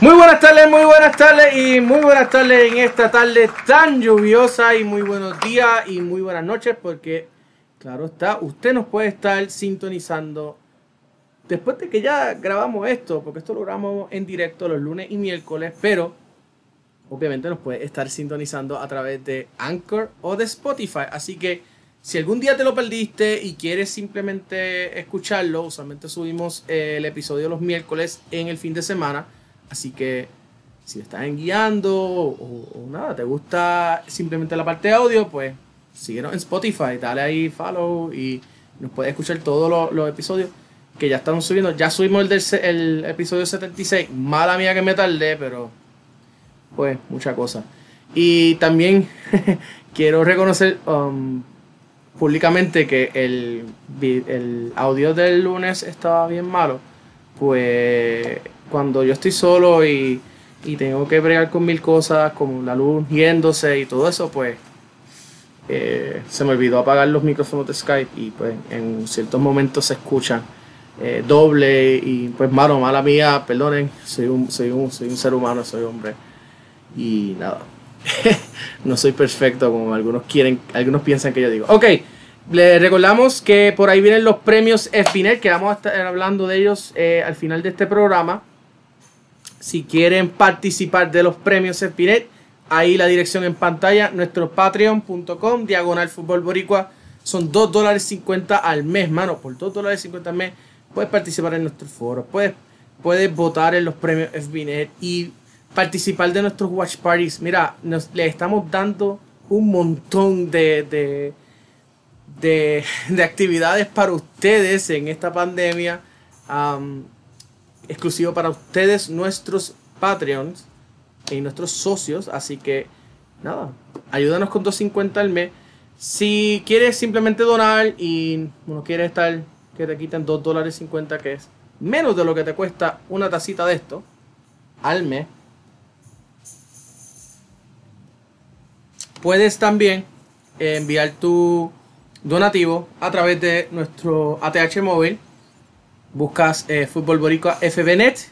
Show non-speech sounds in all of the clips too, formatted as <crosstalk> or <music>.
Muy buenas tardes, muy buenas tardes y muy buenas tardes en esta tarde tan lluviosa y muy buenos días y muy buenas noches porque, claro está, usted nos puede estar sintonizando después de que ya grabamos esto, porque esto lo grabamos en directo los lunes y miércoles, pero obviamente nos puede estar sintonizando a través de Anchor o de Spotify. Así que si algún día te lo perdiste y quieres simplemente escucharlo, usualmente subimos el episodio los miércoles en el fin de semana. Así que si estás guiando o, nada, te gusta simplemente la parte de audio, pues síguenos en Spotify, dale ahí follow y nos puedes escuchar todos los, episodios que ya estamos subiendo. Ya subimos el, del, el episodio 76. Mala mía que me tardé, pero pues mucha cosa. Y también <laughs> quiero reconocer um, públicamente que el, el audio del lunes estaba bien malo. Pues cuando yo estoy solo y, tengo que bregar con mil cosas, como la luz yéndose y todo eso, pues eh, se me olvidó apagar los micrófonos de Skype y pues en ciertos momentos se escuchan eh, doble y pues malo, mala mía, perdonen, soy un, soy un, soy un ser humano, soy hombre y nada, <laughs> no soy perfecto como algunos quieren, algunos piensan que yo digo. Ok, le recordamos que por ahí vienen los premios Espinet, que vamos a estar hablando de ellos eh, al final de este programa. Si quieren participar de los premios Espinet, ahí la dirección en pantalla, nuestro patreon.com, diagonal fútbol boricua, son 2 dólares 50 al mes, mano, por 2 dólares 50 al mes puedes participar en nuestro foro, puedes, puedes votar en los premios FBNet y participar de nuestros watch parties. Mira, nos, le estamos dando un montón de, de, de <laughs> actividades para ustedes en esta pandemia exclusivo para ustedes, nuestros Patreons y nuestros socios. Así que, nada, ayúdanos con 2.50 al mes. Si quieres simplemente donar y no quieres estar que te quiten 2 dólares 50, que es menos de lo que te cuesta una tacita de esto al mes, puedes también enviar tu donativo a través de nuestro ATH móvil buscas eh, Fútbol Boricua FBNet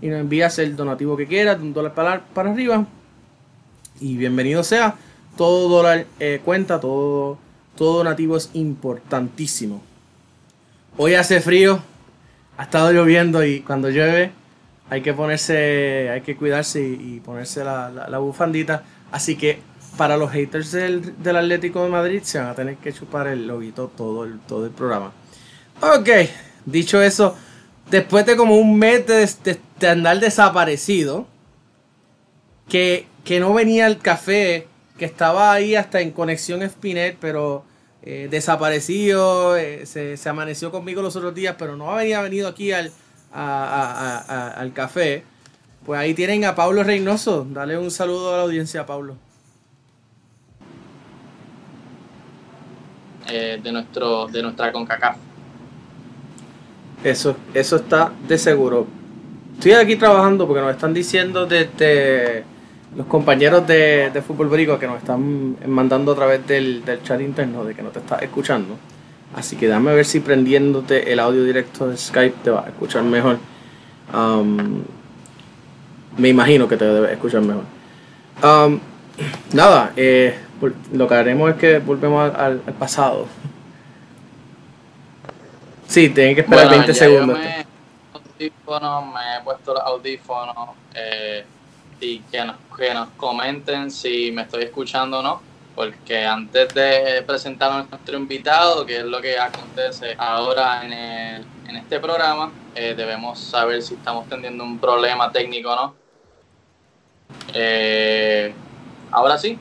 y nos envías el donativo que quieras, un dólar para, para arriba. Y bienvenido sea. Todo dólar eh, cuenta, todo, todo donativo es importantísimo. Hoy hace frío, ha estado lloviendo y cuando llueve hay que ponerse, hay que cuidarse y, ponerse la, bufandita. Así que para los haters del, del, Atlético de Madrid se van a tener que chupar el loguito todo el, todo el programa. Ok, Dicho eso, después de como un mes de, andar desaparecido, que, no venía el café, que estaba ahí hasta en conexión Spinet, pero eh, desaparecido, eh, se, amaneció conmigo los otros días, pero no había venido aquí al, al café. Pues ahí tienen a Pablo Reynoso. Dale un saludo a la audiencia, Pablo. Eh, de nuestro de nuestra CONCACAF. Eso, eso está de seguro. Estoy aquí trabajando porque nos están diciendo desde los compañeros de, Fútbol Brico que nos están mandando a través del, chat interno de que no te está escuchando. Así que dame a ver si prendiéndote el audio directo de Skype te va a escuchar mejor. Um, me imagino que te debe escuchar mejor. Um, nada, eh, lo que haremos es que volvemos al pasado. Sí, tienen que esperar 20 segundos. me, he puesto los audífonos eh, y que nos, que nos comenten si me estoy escuchando o no. Porque antes de presentar a nuestro invitado, que es lo que acontece ahora en, el, en este programa, eh, debemos saber si estamos teniendo un problema técnico o no. Eh, ahora sí,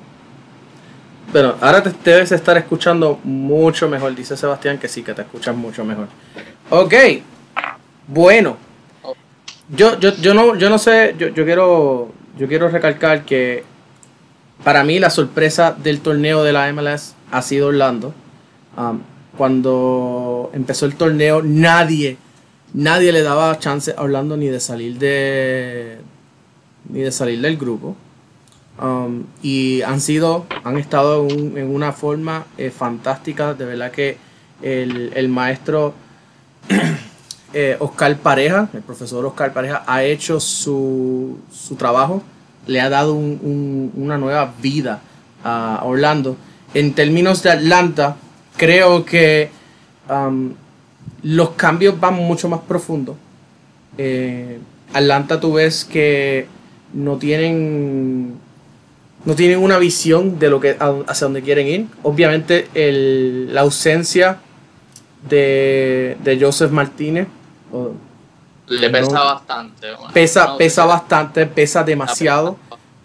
bueno, ahora te debes estar escuchando mucho mejor, dice Sebastián que sí, que te escuchas mucho mejor. Ok, bueno. Yo, yo, yo, no, yo no sé, yo, yo, quiero, yo quiero recalcar que para mí la sorpresa del torneo de la MLS ha sido Orlando. Um, cuando empezó el torneo, nadie, nadie le daba chance a Orlando ni de salir de, ni de salir del grupo. Um, y han sido, han estado en, una forma eh, fantástica. De verdad que el, maestro <clears throat> eh, Oscar Pareja, el profesor Oscar Pareja, ha hecho su, su trabajo, le ha dado una nueva vida a Orlando. En términos de Atlanta, creo que um, los cambios van mucho más profundos. Eh, Atlanta tú ves que no tienen no tienen una visión de lo que hacia dónde quieren ir. Obviamente la ausencia de, de Joseph Martínez le pesa bastante. pesa, pesa bastante, pesa demasiado.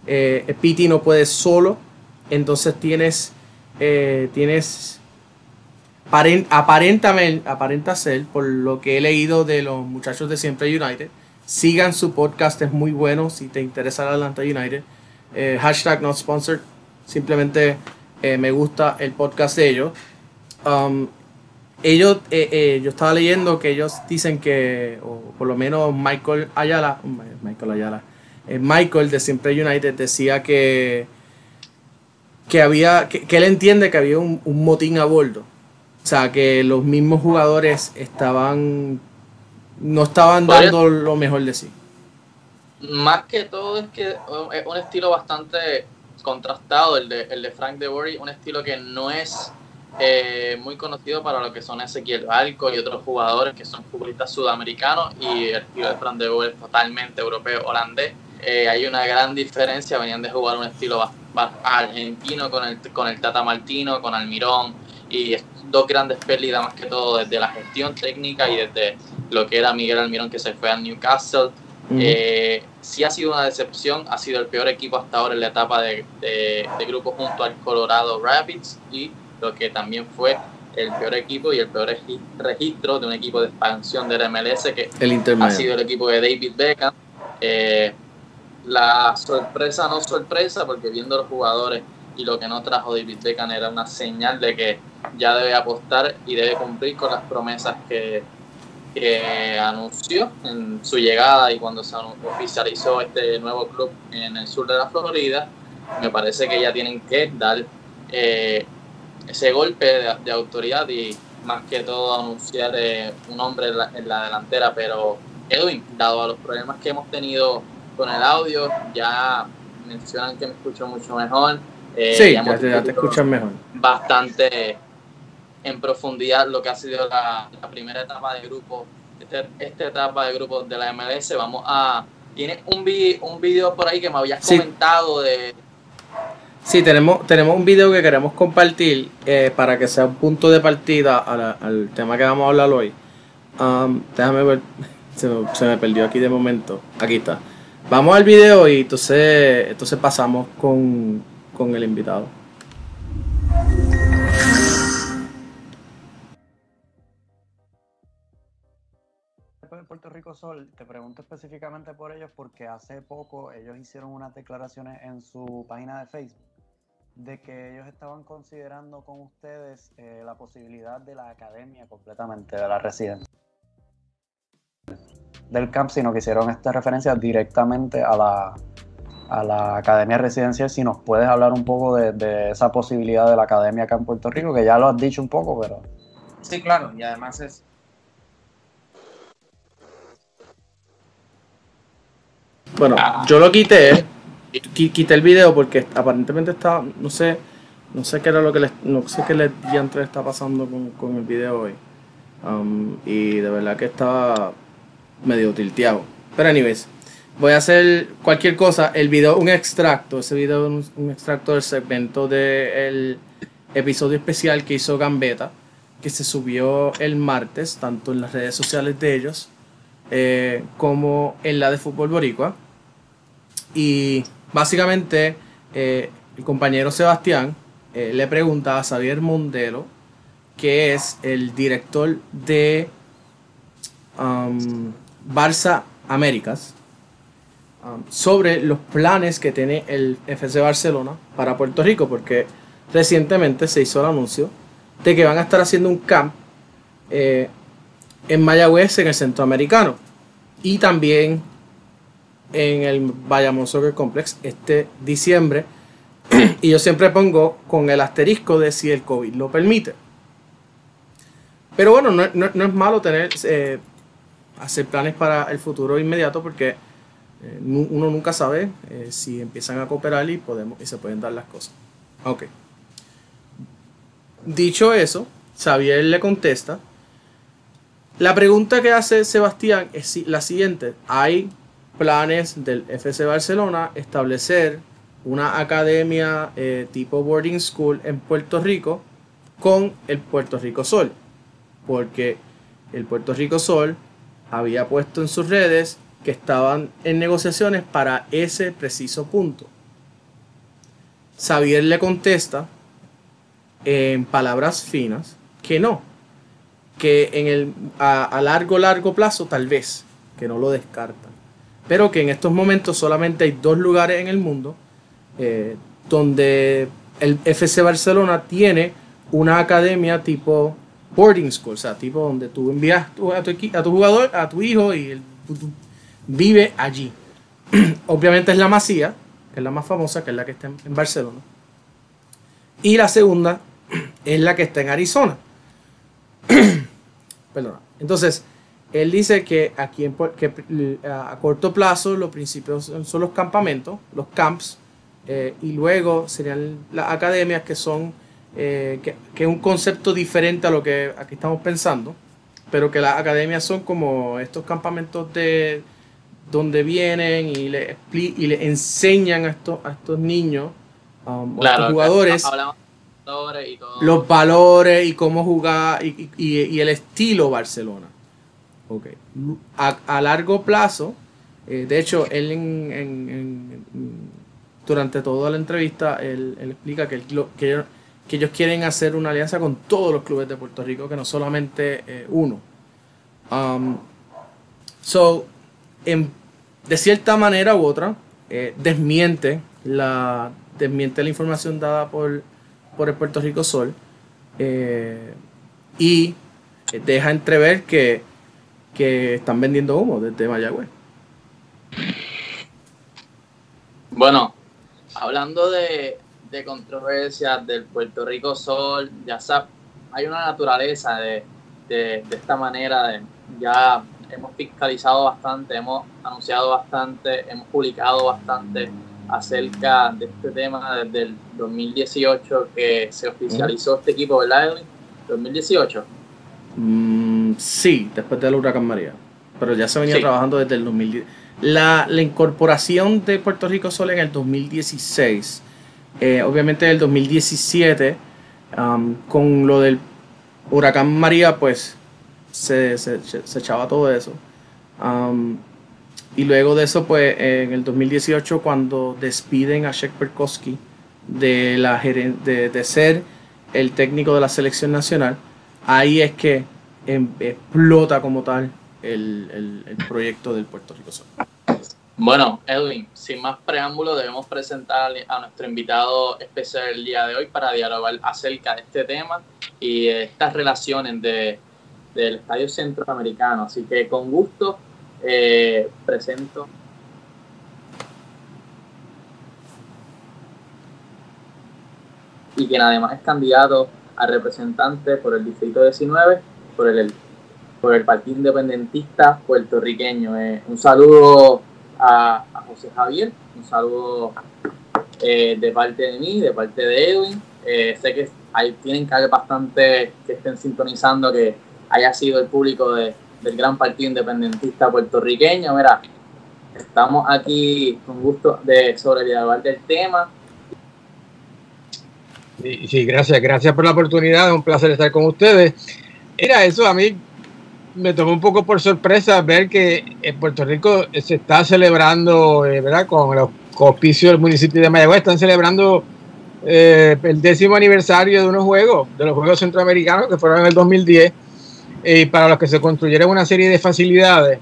Eh, Piti no puede solo. Entonces tienes. Eh, tienes. Aparentamente, aparenta ser, por lo que he leído de los muchachos de Siempre United. Sigan su podcast, es muy bueno si te interesa el Atlanta United. Eh, hashtag not sponsored. Simplemente eh, me gusta el podcast de ellos. Um, ellos, eh, yo estaba leyendo que ellos dicen que, o por lo menos Michael Ayala, Michael Ayala, Michael de Siempre United decía que, que había, que, él entiende que había un, motín a bordo. O sea, que los mismos jugadores estaban, no estaban dando lo mejor de sí. Más que todo es que es un estilo bastante contrastado el de, el de Frank DeWorry, un estilo que no es eh, muy conocido para lo que son Ezequiel Balco y otros jugadores que son futbolistas sudamericanos y el estilo de Fran de Boer es totalmente europeo, holandés. Eh, hay una gran diferencia, venían de jugar un estilo argentino con el, con el Tata Martino, con Almirón y dos grandes pérdidas más que todo desde la gestión técnica y desde lo que era Miguel Almirón que se fue al Newcastle. Eh, sí ha sido una decepción, ha sido el peor equipo hasta ahora en la etapa de, de, de grupo junto al Colorado Rapids y lo que también fue el peor equipo y el peor registro de un equipo de expansión del MLS que ha sido el equipo de David Beckham. Eh, la sorpresa no sorpresa, porque viendo los jugadores y lo que no trajo David Beckham era una señal de que ya debe apostar y debe cumplir con las promesas que, que anunció en su llegada y cuando se oficializó este nuevo club en el sur de la Florida. Me parece que ya tienen que dar eh, ese golpe de, autoridad y más que todo anunciar eh, un hombre en la, delantera, pero Edwin, dado a los problemas que hemos tenido con el audio, ya mencionan que me escucho mucho mejor. Eh, sí, ya, te, escuchan mejor. Bastante en profundidad lo que ha sido la, primera etapa de grupo, este, esta etapa de grupo de la MLS. Vamos a. Tiene un, un video por ahí que me habías comentado de Sí, tenemos, tenemos un video que queremos compartir eh, para que sea un punto de partida al tema que vamos a hablar hoy. Um, déjame ver, <laughs> se me, perdió aquí de momento. Aquí está. Vamos al video y entonces, entonces pasamos con, con el invitado. Puerto Rico Sol, te pregunto específicamente por ellos porque hace poco ellos hicieron unas declaraciones en su página de Facebook de que ellos estaban considerando con ustedes eh, la posibilidad de la academia completamente, de la residencia del camp, sino que hicieron esta referencia directamente a la, a la academia residencial. Si nos puedes hablar un poco de, esa posibilidad de la academia acá en Puerto Rico, que ya lo has dicho un poco, pero... Sí, claro, y además es... Bueno, yo lo quité quité el video porque aparentemente estaba, no sé, no sé qué era lo que le, no sé qué le está pasando con, el video hoy. Um, y de verdad que estaba medio tilteado. Pero anyways, voy a hacer cualquier cosa. El video, un extracto, ese video es un, extracto del segmento del episodio especial que hizo Gambetta, que se subió el martes, tanto en las redes sociales de ellos eh, como en la de Fútbol Boricua. Y básicamente eh, el compañero Sebastián eh, le pregunta a Xavier Mondelo, que es el director de um, Barça Américas, um, sobre los planes que tiene el FC Barcelona para Puerto Rico, porque recientemente se hizo el anuncio de que van a estar haciendo un camp en Mayagüez, en el centroamericano, y también en el Bayamón Soccer Complex este diciembre. <clears throat> y yo siempre pongo con el asterisco de si el COVID lo permite. Pero bueno, no, es malo tener, eh, hacer planes para el futuro inmediato porque eh, uno nunca sabe eh, si empiezan a cooperar y, podemos, y se pueden dar las cosas. Ok. Dicho eso, Xavier le contesta. La pregunta que hace Sebastián es la siguiente. Hay planes del FC Barcelona establecer una academia eh, tipo boarding school en Puerto Rico con el Puerto Rico Sol. Porque el Puerto Rico Sol había puesto en sus redes que estaban en negociaciones para ese preciso punto. Xavier le contesta en palabras finas que no, que en el, a, largo, largo plazo tal vez, que no lo descartan, pero que en estos momentos solamente hay dos lugares en el mundo eh, donde el FC Barcelona tiene una academia tipo boarding school, o sea, tipo donde tú envías a, tu, a tu jugador, a tu hijo y él vive allí. <clears throat> Obviamente es la Masía, que es la más famosa, que es la que está en Barcelona. Y la segunda <clears throat> es la que está en Arizona. <clears throat> Perdona. Entonces, él dice que aquí en, que a corto plazo los principios son los campamentos, los camps, eh, y luego serían las academias que son, eh, que, que es un concepto diferente a lo que aquí estamos pensando, pero que las academias son como estos campamentos de donde vienen y le, expli- y le enseñan a estos, a estos niños, um, a estos jugadores, Hablamos los valores y cómo jugar y, el estilo Barcelona. Ok. A, largo plazo, eh, de hecho, él durante toda la entrevista, él, explica que, ellos, quieren hacer una alianza con todos los clubes de Puerto Rico, que no solamente eh, uno. Um, so, de cierta manera u otra, eh, desmiente la desmiente la información dada por, por el Puerto Rico Sol eh, y deja entrever que, que están vendiendo humo desde Mayagüez. Bueno, hablando de, de controversias del Puerto Rico Sol, ya sabes, hay una naturaleza de, de, de esta manera de ya hemos fiscalizado bastante, hemos anunciado bastante, hemos publicado bastante acerca de este tema desde el 2018 que se oficializó este equipo, ¿verdad, Edwin? 2018. Mm, sí, después del huracán María. Pero ya se venía Sí. trabajando desde el 2010. La, la incorporación de Puerto Rico Sol en el 2016. eh, obviamente en el 2017, um, con lo del huracán María, pues se, se, se echaba todo eso. Um, y luego de eso, pues en el 2018, cuando despiden a Shek Perkowski de, la de, de ser el técnico de la selección nacional, ahí es que em- explota como tal el, el- proyecto del Puerto Rico Sol. Bueno, Edwin, sin más preámbulo, debemos presentar a nuestro invitado especial el día de hoy para dialogar acerca de este tema y estas relaciones de, del Estadio Centroamericano. Así que con gusto eh, presento. Y quien además es candidato a representante por el Distrito 19, por el, por el Partido Independentista puertorriqueño. Eh, un saludo a, José Javier, un saludo eh, de parte de mí, de parte de Edwin. Eh, sé que hay, tienen que haber bastante que estén sintonizando que haya sido el público de- del gran partido independentista puertorriqueño. Mira, estamos aquí con gusto de sobre dialogar del tema. Sí, sí, gracias, gracias por la oportunidad, es un placer estar con ustedes. Era eso, a mí me tomó un poco por sorpresa ver que en Puerto Rico se está celebrando, eh, ¿verdad? Con los auspicios del municipio de Mayagüez, están celebrando eh, el décimo aniversario de unos juegos, de los Juegos Centroamericanos que fueron en el 2010, y para los que se construyeron una serie de facilidades,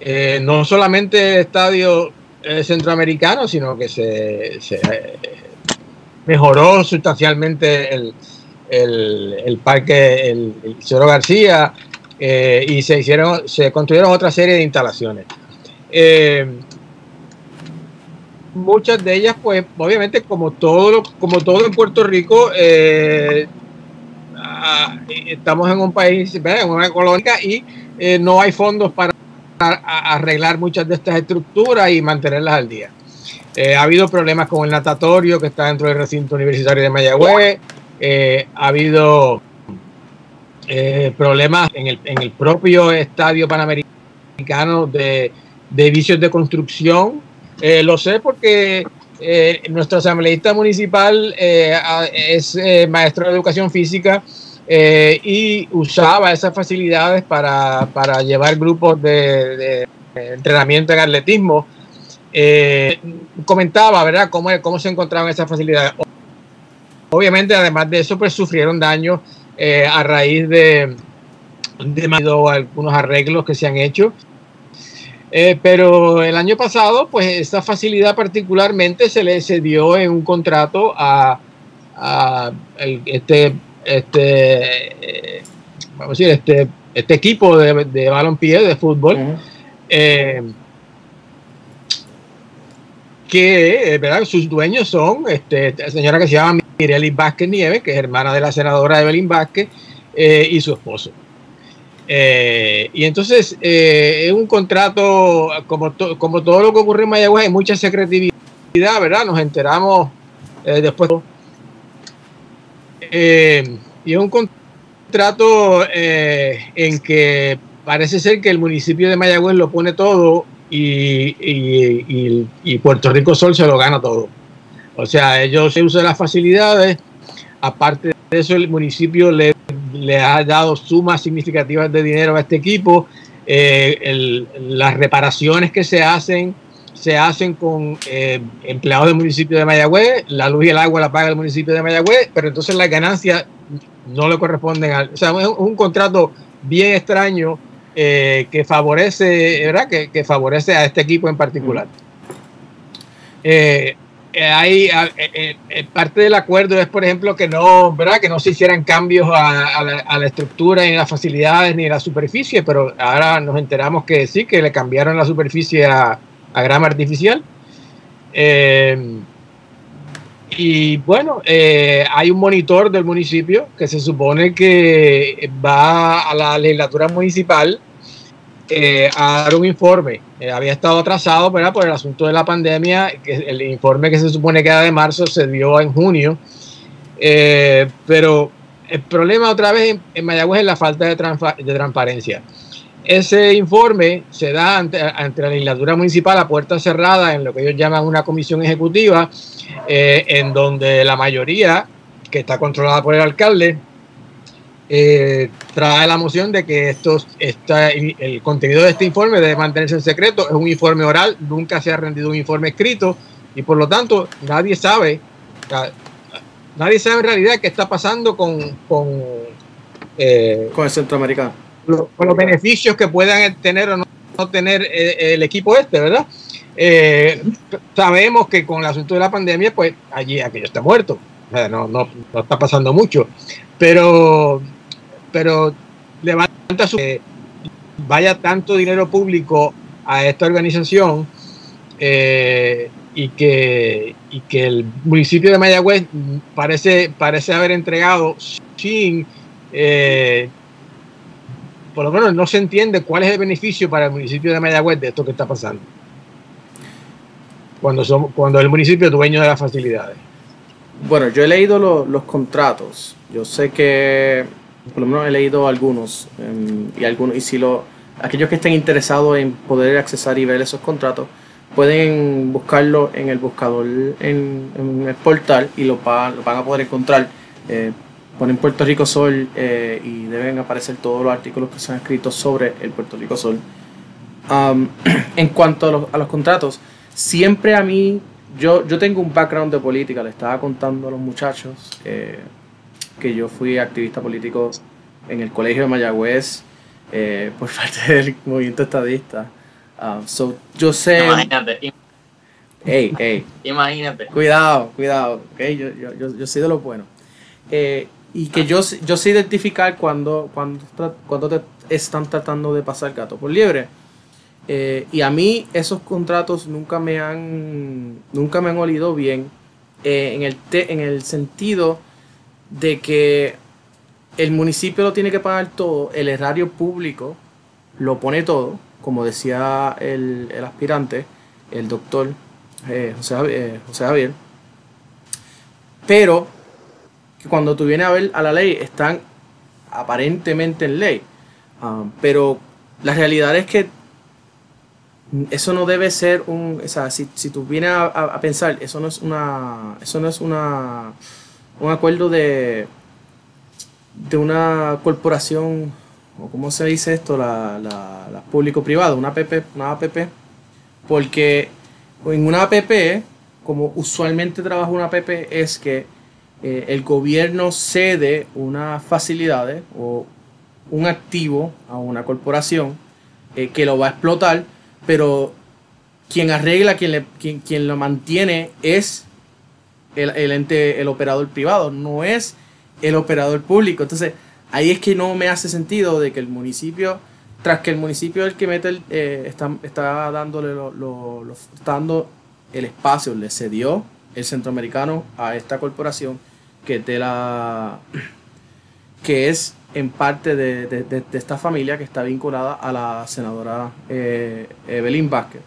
eh, no solamente el estadio eh, centroamericano, sino que se, eh, mejoró sustancialmente el, el, parque el, el García eh, y se hicieron se construyeron otra serie de instalaciones. Eh, muchas de ellas pues obviamente como todo como todo en Puerto Rico eh, a- estamos en un país, en una colonia y eh, no hay fondos para arreglar muchas de estas estructuras y mantenerlas al día. Eh, ha habido problemas con el natatorio que está dentro del recinto universitario de Mayagüez. eh, ha habido eh, problemas en el, en el propio estadio panamericano de, de vicios de construcción. Eh, lo sé porque eh, nuestro asambleísta municipal eh, es eh, maestro de educación física eh, y usaba esas facilidades para, para llevar grupos de, de entrenamiento en atletismo. Eh, comentaba, ¿verdad?, cómo, cómo se encontraban esas facilidades. Obviamente, además de eso, pues sufrieron daños eh, a raíz de, de algunos arreglos que se han hecho. Pero el año pasado, pues esta facilidad particularmente se le cedió en un contrato a, este, este, eh, vamos a decir, este, este equipo de, de balompié, de fútbol, eh, que eh, ¿verdad? sus dueños son este, esta señora que se llama Mireli Vázquez Nieves, que es hermana de la senadora Evelyn Vázquez, eh, y su esposo. Eh, y entonces eh, es un contrato, como, to- como todo lo que ocurre en Mayagüez, hay mucha secretividad, ¿verdad? Nos enteramos después. Eh, y es un contrato eh, en que parece ser que el municipio de Mayagüez lo pone todo y, y- y- Puerto Rico Sol se lo gana todo. O sea, ellos se usan las facilidades. Aparte de eso, el municipio le, le ha dado sumas significativas de dinero a este equipo. Eh, el- las reparaciones que se hacen se hacen con eh, empleados del municipio de Mayagüez, la luz y el agua la paga el municipio de Mayagüez, pero entonces las ganancias no le corresponden al... O sea, es un, un contrato bien extraño eh, que favorece, ¿verdad? Que, que favorece a este equipo en particular. Eh, hay eh, parte del acuerdo es, por ejemplo, que no, ¿verdad? Que no se hicieran cambios a, a la, a la estructura, ni las facilidades, ni la superficie, pero ahora nos enteramos que sí, que le cambiaron la superficie a, a grama artificial. Eh, y bueno, eh, hay un monitor del municipio que se supone que va a la legislatura municipal eh, a dar un informe. Había estado atrasado ¿verdad? por el asunto de la pandemia. El informe que se supone que era de marzo se dio en junio. Pero el problema otra vez en, Mayagüez es la falta de transparencia. Ese informe se da ante, la legislatura municipal a puerta cerrada en lo que ellos llaman una comisión ejecutiva, eh, en donde la mayoría, que está controlada por el alcalde, eh, trae la moción de que estos, esta, el contenido de este informe debe mantenerse en secreto. Es un informe oral, nunca se ha rendido un informe escrito y por lo tanto nadie sabe, sea, nadie sabe en realidad qué está pasando con, con, eh, Con el centroamericano. Lo- con los beneficios que puedan tener o no, tener eh, el equipo este, ¿verdad? Eh, sabemos que con el asunto de la pandemia, pues allí aquello está muerto. O sea, no, no, no está pasando mucho. Pero, pero levanta su que vaya tanto dinero público a esta organización eh, y, que, y que el municipio de Mayagüez parece, parece haber entregado sin eh, por lo menos no se entiende cuál es el beneficio para el municipio de Mayagüez de esto que está pasando. Cuando, somos, cuando el municipio es dueño de las facilidades. Bueno, yo he leído lo- los contratos. Yo sé que, por lo menos he leído algunos. em, y algunos y si lo, aquellos que estén interesados en poder accesar y ver esos contratos, pueden buscarlo en el buscador en, el portal y lo van a poder encontrar. Eh, ponen Puerto Rico Sol eh, y deben aparecer todos los artículos que se han escrito sobre el Puerto Rico Sol. <clears throat> En cuanto a los, a los contratos, siempre a mí, yo, yo tengo un background de política, le estaba contando a los muchachos eh, que yo fui activista político en el colegio de Mayagüez eh, <laughs> por parte del movimiento estadista. So, yo sé... Imagínate, im- Ey, ey, <laughs> imagínate. Cuidado, cuidado, ok, yo, yo, yo, yo soy de lo bueno. Eh, y que yo, yo sé identificar cuando, cuando, cuando te están tratando de pasar gato por liebre. Eh, y a mí esos contratos nunca me han, nunca me han olido bien eh, en, el te- en el sentido de que el municipio lo tiene que pagar todo, el erario público lo pone todo, como decía el, el aspirante, el doctor eh, José Javier, pero cuando tú vienes a ver a la ley están aparentemente en ley, Ah, pero la realidad es que eso no debe ser un, o sea, si, si tú vienes a, pensar, eso no es una, eso no es una, un acuerdo de, de una corporación, o cómo se dice esto, la público-privada, una APP, una APP, porque en una APP, como usualmente trabaja una APP, es que eh, el gobierno cede unas facilidades o un activo a una corporación eh, que lo va a explotar, pero quien arregla, quien, le, quien, quien lo mantiene es el, ente, el operador privado, no es el operador público. Entonces, ahí es que no me hace sentido de que el municipio, tras que el municipio el que mete el, eh, está, está dándole lo, dando el espacio, le cedió el centroamericano a esta corporación que de la que es en parte de, de- esta familia que está vinculada a la senadora eh, Evelyn Vázquez.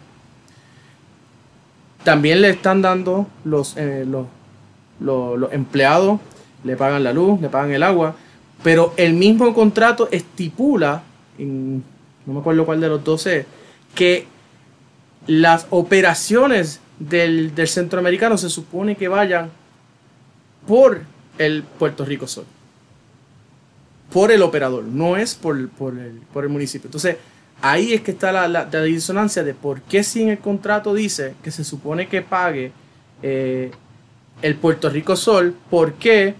También le están dando los, eh, los, los- los empleados, le pagan la luz, le pagan el agua, pero el mismo contrato estipula, en- no me acuerdo cuál de los dos es, que las operaciones del, del centroamericano se supone que vayan por el Puerto Rico Sol por el operador, no es por, por, el, por el municipio. Entonces, ahí es que está la, la- la disonancia de por qué si en el contrato dice que se supone que pague eh, el Puerto Rico Sol, por qué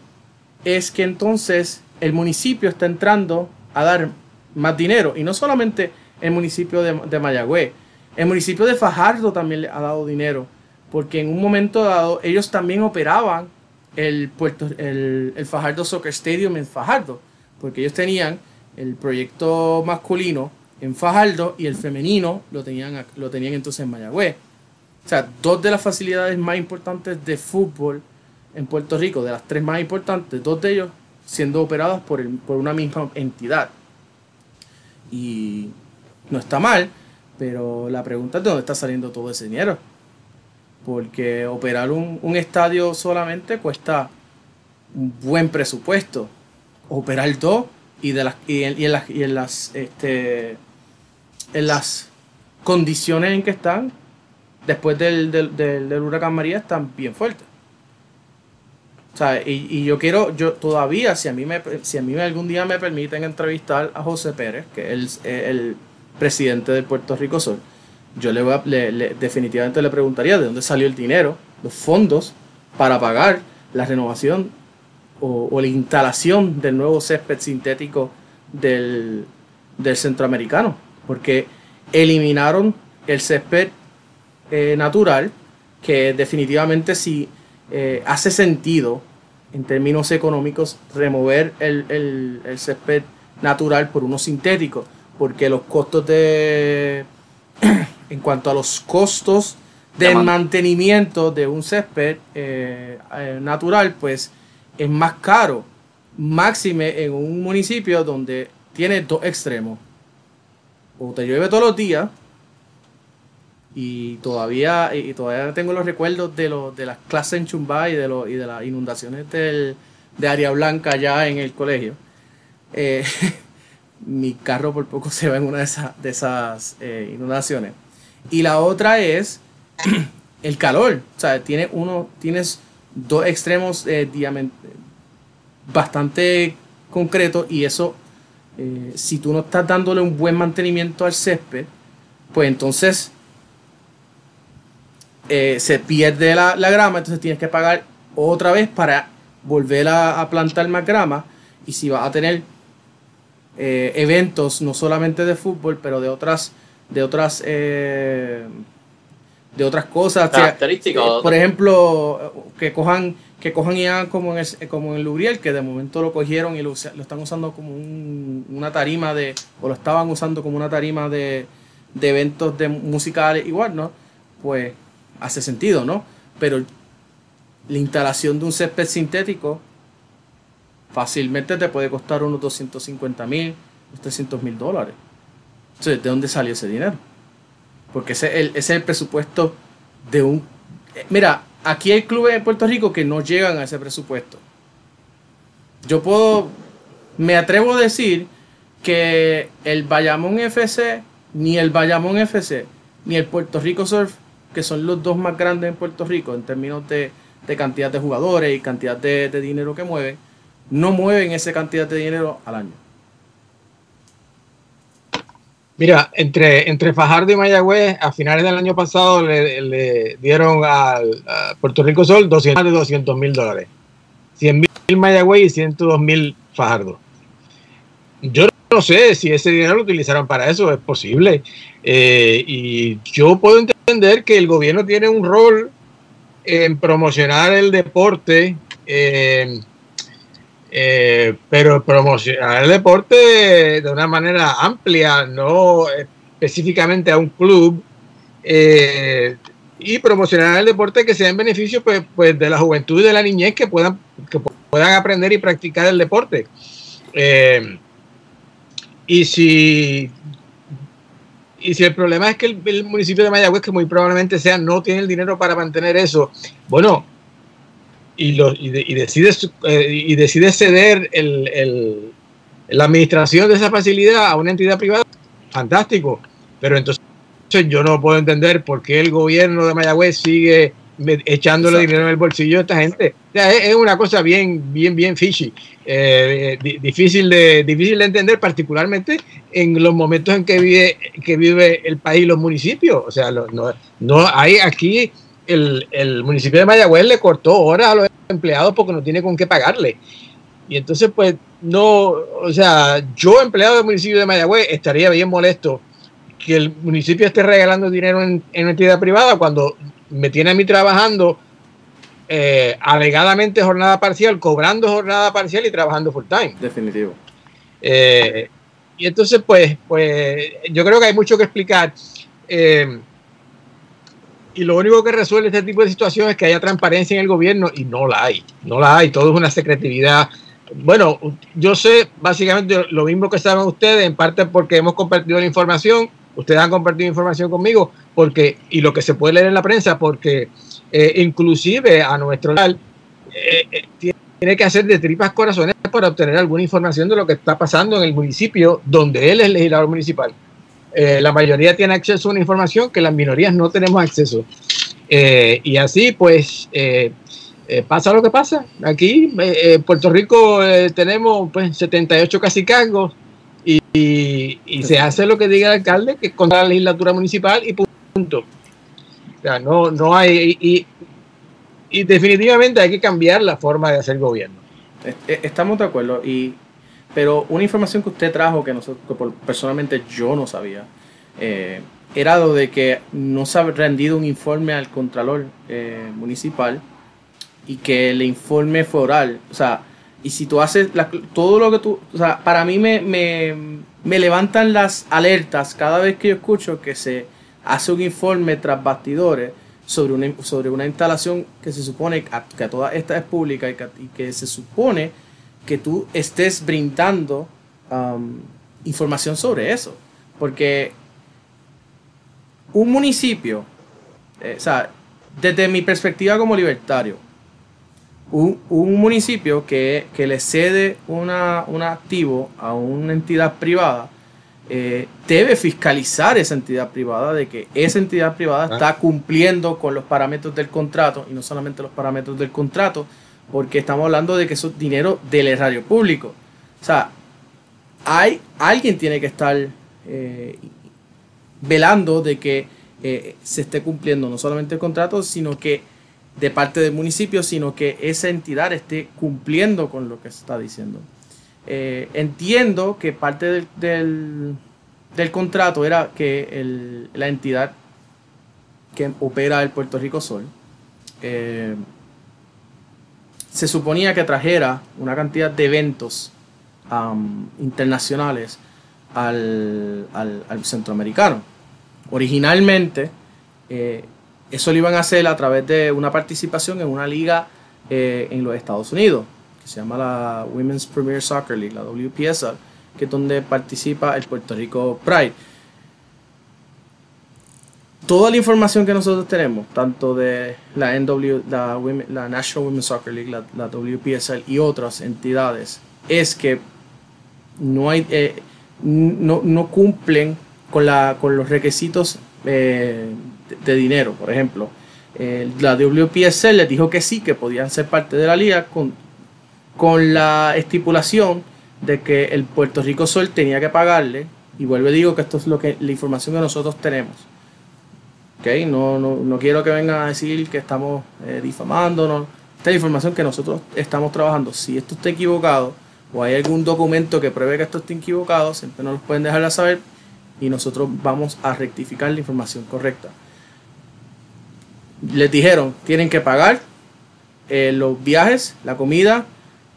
es que entonces el municipio está entrando a dar más dinero. Y no solamente el municipio de, de Mayagüez, el municipio de Fajardo también le ha dado dinero, porque en un momento dado ellos también operaban el, Puerto, el, el Fajardo Soccer Stadium en Fajardo, porque ellos tenían el proyecto masculino en Fajardo y el femenino lo tenían, lo tenían entonces en Mayagüez. O sea, dos de las facilidades más importantes de fútbol en Puerto Rico, de las tres más importantes, dos de ellos siendo operados por, el- por una misma entidad. Y no está mal, pero la pregunta es de dónde está saliendo todo ese dinero. Porque operar un, un estadio solamente cuesta un buen presupuesto. Operar dos y, de las, y, en, las, y en las, este, en las condiciones en que están después del, del, del- huracán María están bien fuertes. O sea, y, y yo quiero, yo todavía, si a mí me, si a mí algún día me permiten entrevistar a José Pérez, que es el, el presidente del Puerto Rico Sol, yo le, voy a- le- definitivamente le preguntaría de dónde salió el dinero, los fondos para pagar la renovación o, o la instalación del nuevo césped sintético del, del centroamericano, porque eliminaron el césped eh, natural, que definitivamente sí eh, hace sentido en términos económicos remover el, el, el césped natural por uno sintético, porque los costos de, <clears throat> en cuanto a los costos del De man- mantenimiento de un césped eh, eh, natural, pues es más caro, máxime en un municipio donde tiene dos extremos. O te llueve todos los días y todavía y todavía tengo los recuerdos de los de las clases en Chumbay y de los y de las inundaciones del, de área blanca allá en el colegio. Eh, <laughs> mi carro por poco se va en una de esas, de esas eh, inundaciones. Y la otra es <clears throat> el calor. O sea, tiene uno, tienes dos extremos eh, bastante concretos y eso, eh, si tú no estás dándole un buen mantenimiento al césped, pues entonces eh, se pierde la, la grama, entonces tienes que pagar otra vez para volver a, a plantar más grama. Y si vas a tener eventos, no solamente de fútbol, pero de otras, de otras, eh, de otras cosas. o sea, Características. eh, por ejemplo, que cojan, que cojan y hagan como en el, como en el Lubriel, que de momento lo cogieron y lo, lo están usando como un- una tarima de, o lo estaban usando como una tarima de, de eventos de musicales igual, ¿no? Pues hace sentido, ¿no? Pero la instalación de un césped sintético fácilmente te puede costar unos 250 mil, 300 mil dólares. Entonces, ¿de dónde salió ese dinero? Porque ese es el, ese es el presupuesto de un... Mira, aquí hay clubes en Puerto Rico que no llegan a ese presupuesto. Yo puedo, me atrevo a decir que el Bayamón FC, ni el Bayamón FC, ni el Puerto Rico Surf, que son los dos más grandes en Puerto Rico en términos de, de cantidad de jugadores y cantidad de dinero que mueven, no mueven esa cantidad de dinero al año. Mira, entre, entre Fajardo y Mayagüez, a finales del año pasado le, dieron al a Puerto Rico Sol 200 mil dólares. 100 mil Mayagüez y 102 mil Fajardo. Yo no sé si ese dinero lo utilizaron para eso, es posible. Eh, y yo puedo entender que el gobierno tiene un rol en promocionar el deporte, eh, eh, pero promocionar el deporte de una manera amplia, no específicamente a un club, eh, y promocionar el deporte que sea en beneficio pues, pues, de la juventud y de la niñez que puedan, que puedan aprender y practicar el deporte. Eh, y si y si el problema es que el, el, municipio de Mayagüez, que muy probablemente sea, no tiene el dinero para mantener eso, bueno, y, lo, y, de, y decide, eh, y decide ceder el, el, la administración de esa facilidad a una entidad privada, fantástico. Pero entonces yo no puedo entender por qué el gobierno de Mayagüez sigue echándole Exacto. dinero en el bolsillo a esta gente. O sea, es, es, una cosa bien, bien, bien fishy. Eh, difícil, de, difícil de entender, particularmente en los momentos en que vive, que vive el país y los municipios. O sea, lo, no, no hay aquí el, el, municipio de Mayagüez le cortó horas a los empleados porque no tiene con qué pagarle. Y entonces, pues, no, o sea, yo empleado del municipio de Mayagüez estaría bien molesto que el municipio esté regalando dinero en, en una entidad privada cuando me tiene a mí trabajando eh, alegadamente jornada parcial, cobrando jornada parcial y trabajando full time. Definitivo. Eh, y entonces, pues, pues, yo creo que hay mucho que explicar. Eh, y lo único que resuelve este tipo de situaciones es que haya transparencia en el gobierno y no la hay. No la hay. Todo es una secretividad. Bueno, yo sé básicamente lo mismo que saben ustedes, en parte porque hemos compartido la información, ustedes han compartido información conmigo, porque y lo que se puede leer en la prensa, porque eh, inclusive a nuestro eh, eh, tiene que hacer de tripas corazones para obtener alguna información de lo que está pasando en el municipio donde él es legislador municipal. Eh, la mayoría tiene acceso a una información que las minorías no tenemos acceso. y así pues pasa lo que pasa. Aquí en Puerto Rico tenemos pues 78 casi cargos y, y, y se hace lo que diga el alcalde, que es contra la legislatura municipal y punto. O sea, no, no hay. Y, definitivamente hay que cambiar la forma de hacer gobierno. Estamos de acuerdo. Y, pero una información que usted trajo que, nosotros, que personalmente yo no sabía eh, era lo de que no se ha rendido un informe al Contralor eh, Municipal y que el informe fue oral. O sea, y si tú haces la, todo lo que tú. O sea, para mí me, me, me levantan las alertas cada vez que yo escucho que se hace un informe tras bastidores sobre una, sobre una instalación que se supone que a, que a toda esta es pública y que, se supone que tú estés brindando um, información sobre eso. Porque un municipio, eh, o sea, desde mi perspectiva como libertario, un, un municipio que, que, le cede una, un activo a una entidad privada, eh, debe fiscalizar esa entidad privada de que esa entidad privada ah. está cumpliendo con los parámetros del contrato y no solamente los parámetros del contrato, porque estamos hablando de que eso es dinero del erario público. O sea, hay, alguien tiene que estar eh, velando de que eh, se esté cumpliendo no solamente el contrato, sino que de parte del municipio, sino que esa entidad esté cumpliendo con lo que se está diciendo. Eh, entiendo que parte del, del, contrato era que la entidad que opera el Puerto Rico Sol se suponía que trajera una cantidad de eventos um, internacionales al, al, centroamericano. Originalmente, eh, eso lo iban a hacer a través de una participación en una liga eh, en los Estados Unidos que se llama la Women's Premier Soccer League, la WPSL, que es donde participa el Puerto Rico Pride. Toda la información que nosotros tenemos, tanto de la NW, la, National Women's Soccer League, la, WPSL y otras entidades, es que no hay eh, no, cumplen con, la, con los requisitos eh, de, dinero. Por ejemplo, la WPSL les dijo que sí, que podían ser parte de la liga con, la estipulación de que el Puerto Rico Sol tenía que pagarle. Y vuelvo digo que esto es lo que la información que nosotros tenemos. ¿Ok? No, no, no quiero que vengan a decir que estamos eh, difamándonos. Esta es la información que nosotros estamos trabajando. Si esto está equivocado o hay algún documento que pruebe que esto esté equivocado, siempre nos lo pueden dejar saber y nosotros vamos a rectificar la información correcta. Les dijeron, tienen que pagar eh, los viajes, la comida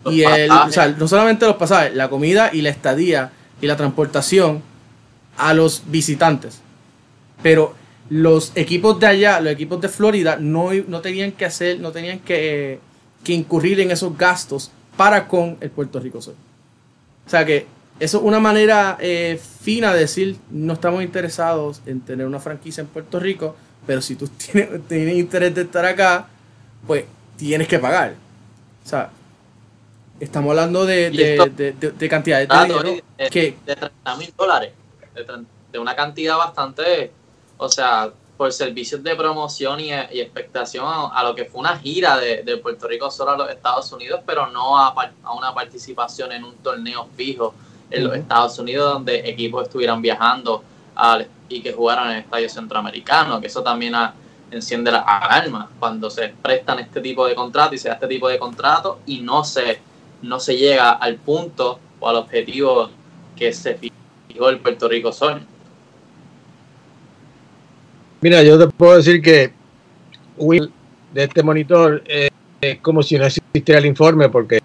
Los y el, o sea, no solamente los pasajes, la comida y la estadía y la transportación a los visitantes. Pero los equipos de allá, los equipos de Florida, no, no tenían que hacer, no tenían que, que incurrir en esos gastos para con el Puerto Rico Sol. O sea que eso es una manera eh, fina de decir, no estamos interesados en tener una franquicia en Puerto Rico, pero si tú <laughs> tienes, tienes interés de estar acá, pues tienes que pagar. O sea, estamos hablando de, de, de- de- de cantidades de dinero de, que de 30 mil dólares, de una cantidad bastante, o sea, por servicios de promoción y, y expectación a, a lo que fue una gira de, de Puerto Rico solo a los Estados Unidos, pero no a, una participación en un torneo fijo en los. Estados Unidos donde equipos estuvieran viajando al- y que jugaran en el Estadio Centroamericano, que eso también a- enciende la alarma cuando se prestan este tipo de contratos y se da este tipo de contratos y no se no se llega al punto o al objetivo que se fijó el Puerto Rico Sol. Mira, yo te puedo decir que Will de este monitor eh, es como si no existiera el informe porque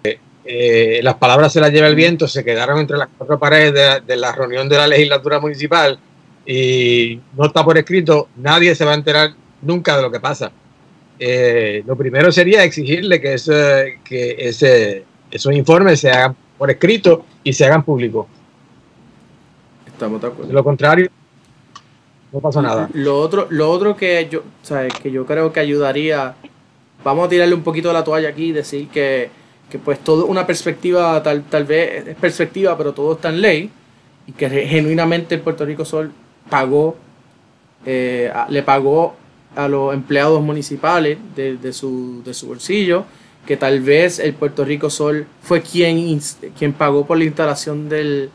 eh, las palabras se las lleva el viento, se quedaron entre las cuatro paredes de la, de la reunión de la legislatura municipal y no está por escrito, nadie se va a enterar nunca de lo que pasa. Eh, lo primero sería exigirle que, ese, que ese, esos informes se hagan por escrito y se hagan públicos. estamos de De acuerdo. lo contrario, no pasa nada. <laughs> Lo otro, lo otro que yo, ¿sabes? que yo creo que ayudaría, vamos a tirarle un poquito de la toalla aquí y decir que, que pues todo una perspectiva, tal, tal vez es perspectiva, pero todo está en ley, y que genuinamente el Puerto Rico Sol pagó, eh, le pagó a los empleados municipales de, de su, de su bolsillo, que tal vez el Puerto Rico Sol fue quien, quien pagó por la instalación del,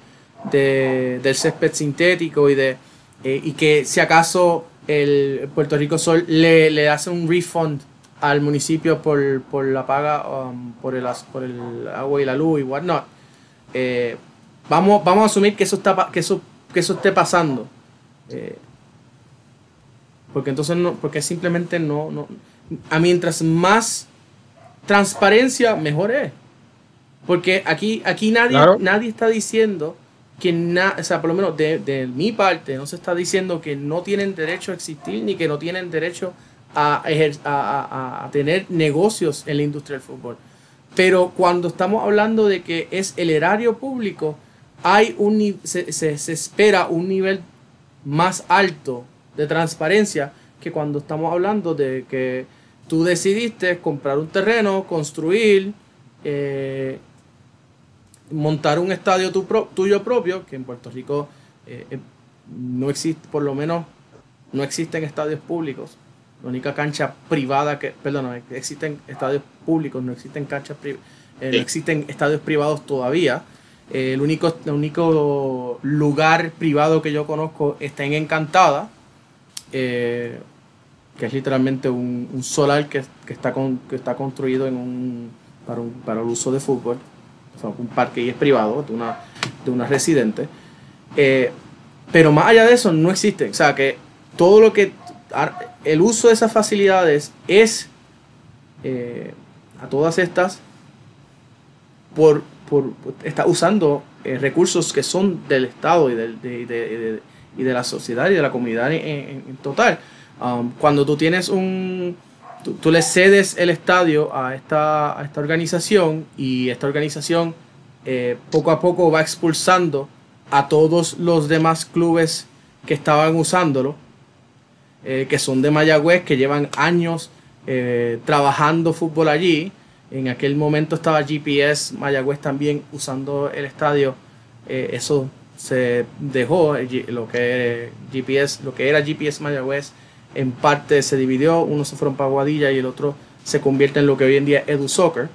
de- del césped sintético y de eh, y que si acaso el Puerto Rico Sol le, le hace un refund al municipio por, por la paga um, por, el, por el agua y la luz y whatnot. Eh, vamos, vamos a asumir que eso está que eso, que eso esté pasando. Eh, porque entonces no, porque simplemente no, no a mientras más transparencia mejor es. Porque aquí, aquí nadie, Claro. nadie está diciendo que na, o sea, por lo menos de, de mi parte, no se está diciendo que no tienen derecho a existir ni que no tienen derecho a, ejer- a, a- tener negocios en la industria del fútbol. Pero cuando estamos hablando de que es el erario público, hay un, se- se espera un nivel más alto de transparencia que cuando estamos hablando de que tú decidiste comprar un terreno, construir, eh, montar un estadio tu pro- tuyo propio, que en Puerto Rico eh, eh, no existe, por lo menos no existen estadios públicos. La única cancha privada que, perdón, no, existen estadios públicos, no existen canchas eh, no existen estadios privados todavía. Eh, el, único, el único lugar privado que yo conozco está en Encantada, que es literalmente un, un solar que, que está con- que está construido en un, para, un- para el uso de fútbol. Sea, un parque y es privado de una, de una residente. Eh, pero más allá de eso no existe. O sea, que todo lo que... El uso de esas facilidades es eh, a todas estas por, por está usando eh, recursos que son del Estado y, del- de, y de la sociedad y de la comunidad en total. Um, cuando tú tienes un, tú, le cedes el estadio a esta, esta organización y esta organización eh, poco a poco va expulsando a todos los demás clubes que estaban usándolo, eh, que son de Mayagüez, que llevan años eh, trabajando fútbol allí. En aquel momento estaba GPS Mayagüez también usando el estadio. Eso se dejó, lo que, GPS, lo que era GPS Mayagüez en parte se dividió, uno se fueron para Guadilla y el otro se convierte en lo que hoy en día es Edu Soccer,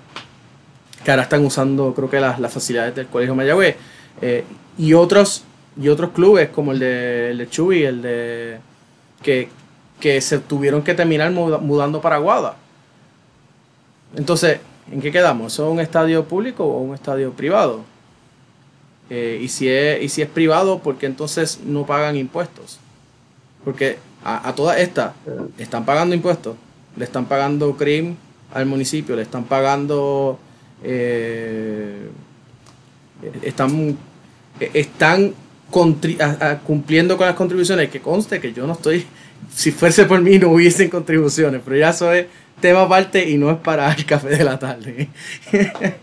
que ahora están usando creo que las, las facilidades del Colegio Mayagüez. Eh, y otros y otros clubes como el de, el el de que, que se tuvieron que terminar muda- mudando para Guada. Entonces, ¿en qué quedamos? ¿Eso es un estadio público o un estadio privado? Eh, y, si y si es privado, ¿por qué entonces no pagan impuestos? Porque a, a todas estas están pagando impuestos, le están pagando CRIM al municipio, le están pagando, eh, están, eh, están contri- a- a- cumpliendo con las contribuciones, que conste que yo no estoy, <laughs> si fuese por mí no hubiesen contribuciones, pero ya eso es tema aparte y no es para el café de la tarde. <laughs>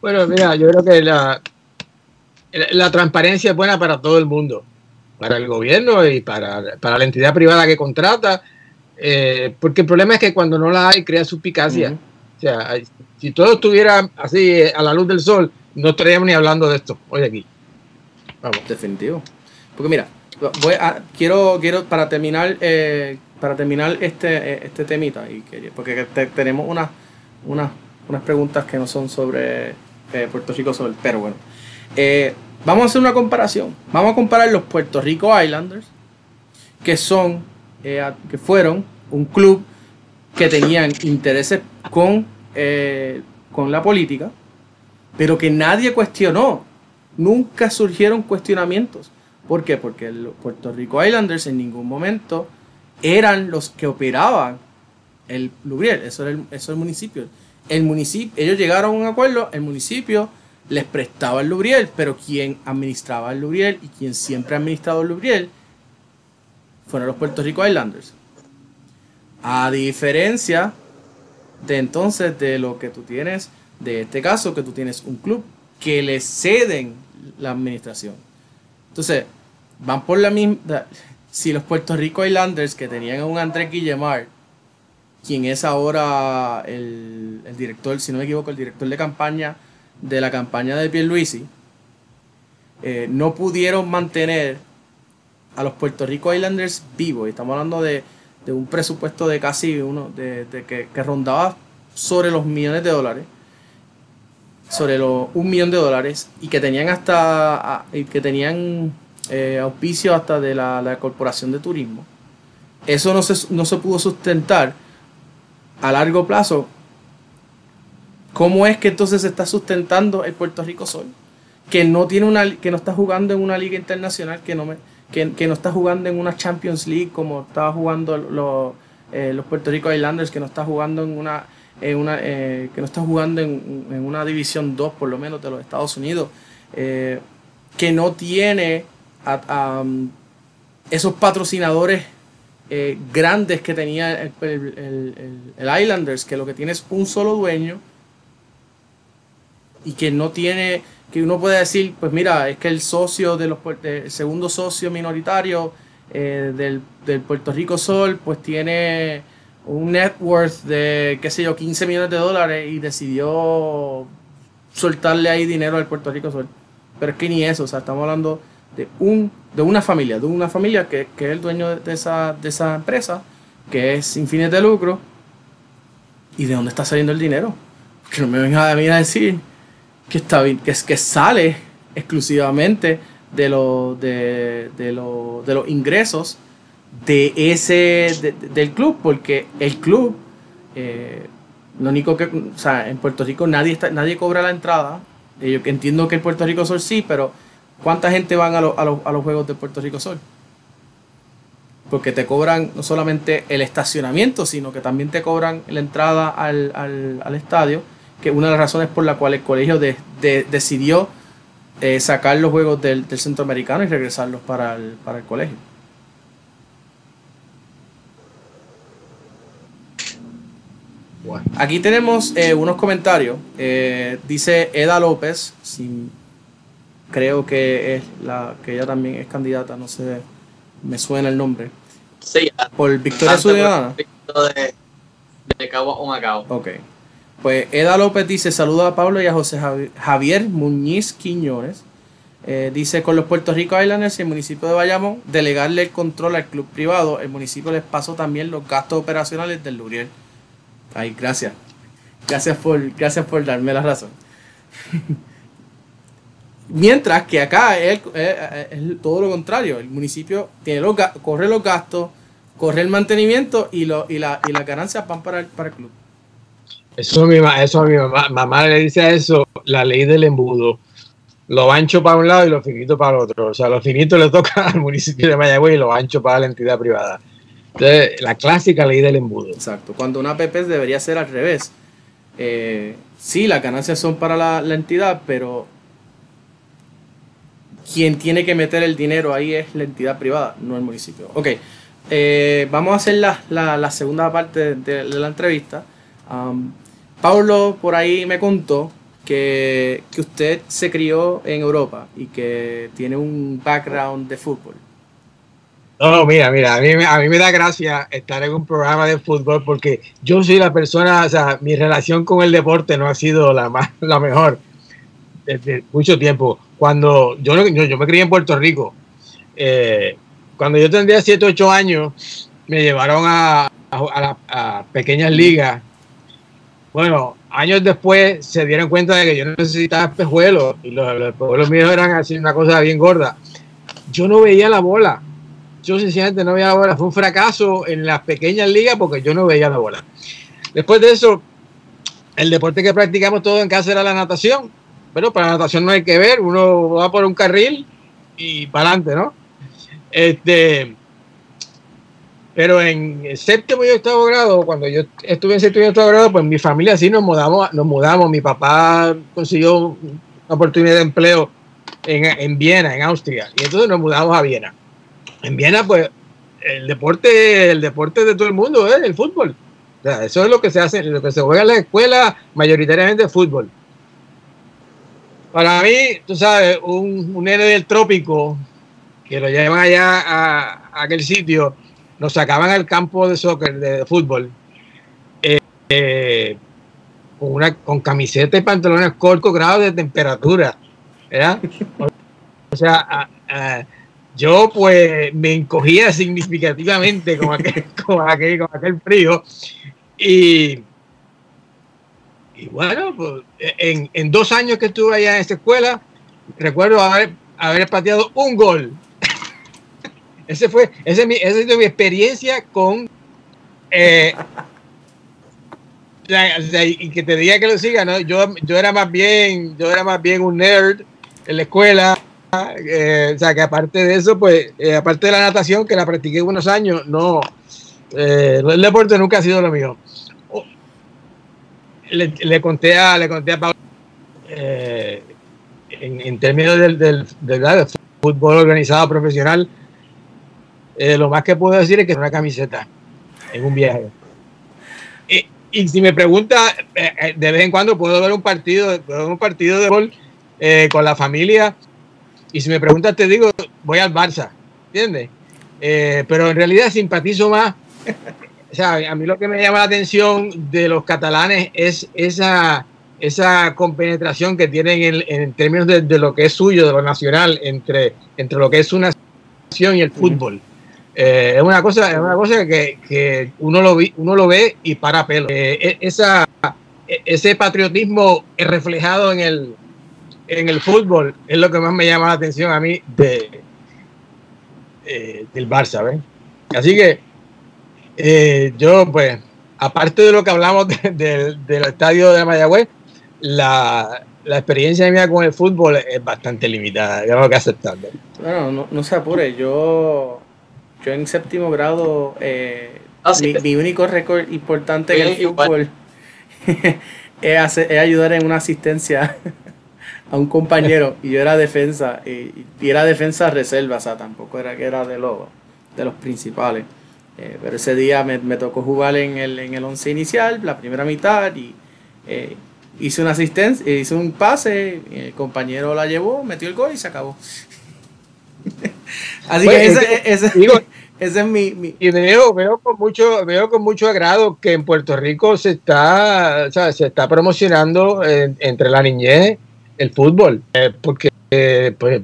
Bueno, mira, yo creo que la, la transparencia es buena para todo el mundo, para el gobierno y para, para la entidad privada que contrata, eh, porque el problema es que cuando no la hay, crea suspicacia. O sea, si todo estuviera así eh, a la luz del sol, no estaríamos ni hablando de esto hoy aquí. Vamos. Definitivo. Porque mira, voy a- quiero, quiero para terminar, eh, para terminar este, eh, este temita, y que, porque te- tenemos unas unas unas preguntas que no son sobre eh, Puerto Rico Sol, pero bueno. Vamos a hacer una comparación. Vamos a comparar los Puerto Rico Islanders, que son, eh, que fueron un club que tenían intereses con, eh, con la política, pero que nadie cuestionó. Nunca surgieron cuestionamientos. ¿Por qué? Porque los Puerto Rico Islanders en ningún momento eran los que operaban el Lubriel. Eso era el, eso el municipio. El municipio. Ellos llegaron a un acuerdo, el municipio les prestaba el Lubriel, pero quien administraba el Lubriel y quien siempre ha administrado el Lubriel fueron los Puerto Rico Islanders. A diferencia de entonces de lo que tú tienes, de este caso, que tú tienes un club que le ceden la administración. Entonces, van por la misma. Si los Puerto Rico Islanders que tenían a un Andrés Guillemar, quien es ahora el, el director, si no me equivoco, el director de campaña de la campaña de Pierluisi, eh, no pudieron mantener a los Puerto Rico Islanders vivos. Y estamos hablando de, de un presupuesto de casi uno, de, de que, que rondaba sobre los millones de dólares sobre los un millón de dólares y que tenían hasta y que tenían eh, auspicio hasta de la, la corporación de turismo eso no se, no se pudo sustentar a largo plazo cómo es que entonces se está sustentando el Puerto Rico Sol que no tiene una que no está jugando en una liga internacional que no me que, que no está jugando en una Champions League como estaba jugando los eh, los Puerto Rico Islanders que no está jugando en una en una, eh, que no está jugando en, en una división 2 por lo menos de los Estados Unidos, eh, que no tiene um, esos patrocinadores grandes que tenía el- el Islanders, que lo que tiene es un solo dueño y que no tiene, que uno puede decir, pues mira, es que el socio de los el segundo socio minoritario eh, del, del Puerto Rico Sol, pues tiene un net worth de, qué sé yo, 15 millones de dólares y decidió soltarle ahí dinero al Puerto Rico Sol. Pero es que ni eso, o sea, estamos hablando de un de una familia, de una familia que, que es el dueño de esa, de esa empresa, que es sin fines de lucro. ¿Y de dónde está saliendo el dinero? Que no me venga a mí a decir que, está, que, es, que sale exclusivamente de, lo, de, de, de los ingresos de ese de- de- del club porque el club eh, lo único que o sea en Puerto Rico nadie está, nadie cobra la entrada. Yo entiendo que el Puerto Rico Sol sí pero cuánta gente van a, lo- a, a los juegos de Puerto Rico Sol porque te cobran no solamente el estacionamiento sino que también te cobran la entrada al- al estadio que una de las razones por la cual el colegio de- de- decidió eh, sacar los juegos del, del centroamericano y regresarlos para el, para el colegio Bueno. Aquí tenemos eh, unos comentarios. Eh, dice Eda López, creo que es la que ella también es candidata, no sé, me suena el nombre. Sí, Por Victoria bastante Ciudadana. de, de Cabo a Humacao. Ok. Pues Eda López dice, saluda a Pablo y a José Javi- Javier Muñiz Quiñones. Eh, dice, con los Puerto Rico Islanders y el municipio de Bayamón, delegarle el control al club privado, el municipio les pasó también los gastos operacionales del Luriel. Ay, gracias. Gracias por, gracias por darme la razón. <laughs> Mientras que acá es, es- todo lo contrario. El municipio tiene los, corre los gastos, corre el mantenimiento y, lo, y, la, y las ganancias van para el, para el club. Eso, a mi, eso a mi mamá, mamá le dice a eso la ley del embudo. Lo ancho para un lado y lo finito para el otro. O sea, lo finito le toca al municipio de Mayagüez y lo ancho para la entidad privada. Entonces, la clásica ley del embudo. Exacto. Cuando una PP debería ser al revés. Eh, sí, las ganancias son para la, entidad, pero quien tiene que meter el dinero ahí es la entidad privada, no el municipio. Ok, eh, vamos a hacer la, la- segunda parte de, la entrevista. Pablo por ahí me contó que, que usted se crió en Europa y que tiene un background de fútbol. No, mira, mira, a mí, a mí me da gracia estar en un programa de fútbol porque yo soy la persona, o sea, mi relación con el deporte no ha sido la más, <laughs> la mejor desde mucho tiempo. Cuando yo, yo, yo me crié en Puerto Rico, eh, cuando yo tendría 7, 8 años, me llevaron a, a- a pequeñas ligas. Bueno, años después se dieron cuenta de que yo necesitaba espejuelos y los, los espejuelos míos eran así una cosa bien gorda. Yo no veía la bola yo sencillamente no veía la bola. Fue un fracaso en las pequeñas ligas porque yo no veía la bola. Después de eso, el deporte que practicamos todos en casa era la natación. Pero para la natación no hay que ver, uno va por un carril y para adelante, ¿no? Este, pero en el séptimo y octavo grado, cuando yo estuve en séptimo y octavo grado, pues mi familia sí nos mudamos, nos mudamos. Mi papá consiguió una oportunidad de empleo en, en Viena, en Austria, y entonces nos mudamos a Viena en Viena, pues, el deporte, el deporte de todo el mundo es el fútbol. O sea, eso es lo que se hace, lo que se juega en la escuela, mayoritariamente es fútbol. Para mí, tú sabes, un, un nene del trópico que lo llevan allá a aquel sitio, nos sacaban al campo de soccer, de, fútbol, eh, eh, con, una, con camiseta y pantalones cortos grados de temperatura. O sea, yo pues me encogía significativamente con aquel, <laughs> con aquel, con aquel frío y, y bueno, pues en, en dos años que estuve allá en esa escuela, recuerdo haber, haber pateado un gol. Ese fue, ese es mi, esa es mi experiencia con eh, y que te diga que lo siga, ¿no? Yo, yo era más bien, yo era más bien un nerd en la escuela. eh, o sea, que aparte de eso, pues, eh, aparte de la natación, que la practiqué unos años, no, eh, el deporte nunca ha sido lo mío. Oh, le, conté a, le conté a Pablo, en, términos del, del- del fútbol organizado profesional, eh, lo más que puedo decir es que es una camiseta en un viaje. Y, y si me pregunta, eh, eh, de vez en cuando puedo ver un partido, puedo ver un partido de fútbol eh, con la familia. Y si me preguntas, te digo, voy al Barça, ¿entiendes? Eh, pero en realidad simpatizo más. O sea, a mí lo que me llama la atención de los catalanes es esa, esa compenetración que tienen en, en términos de, de lo que es suyo, de lo nacional, entre, entre lo que es una nación y el fútbol. Eh, es una cosa, es una cosa que, que uno, lo vi, uno lo ve y para pelo. Eh, e- esa, e- ese patriotismo reflejado en el, en el fútbol es lo que más me llama la atención a mí de, eh, del Barça. ¿ves? Así que eh, yo, pues, aparte de lo que hablamos de- de- del estadio de Mayagüez, la, la experiencia mía con el fútbol es bastante limitada, tengo que aceptarlo. Bueno, no, no se apure, yo, yo en séptimo grado, eh, Ah, sí. mi, mi único récord importante en el fútbol <laughs> es, hacer- es ayudar en una asistencia <laughs> a un compañero y yo era defensa y, y era defensa reserva, o sea, tampoco era que era de los, de los principales. Eh, pero ese día me, me, tocó jugar en el, en el once inicial, la primera mitad, y eh, hice una asistencia, hice un pase, el compañero la llevó, metió el gol y se acabó. <laughs> Así que ese, ese- digo- <laughs> ese es mi, mi- Y veo, veo con mucho, veo con mucho agrado que en Puerto Rico se está, o sea, se está promocionando eh, entre la niñez el fútbol, eh, porque eh, pues,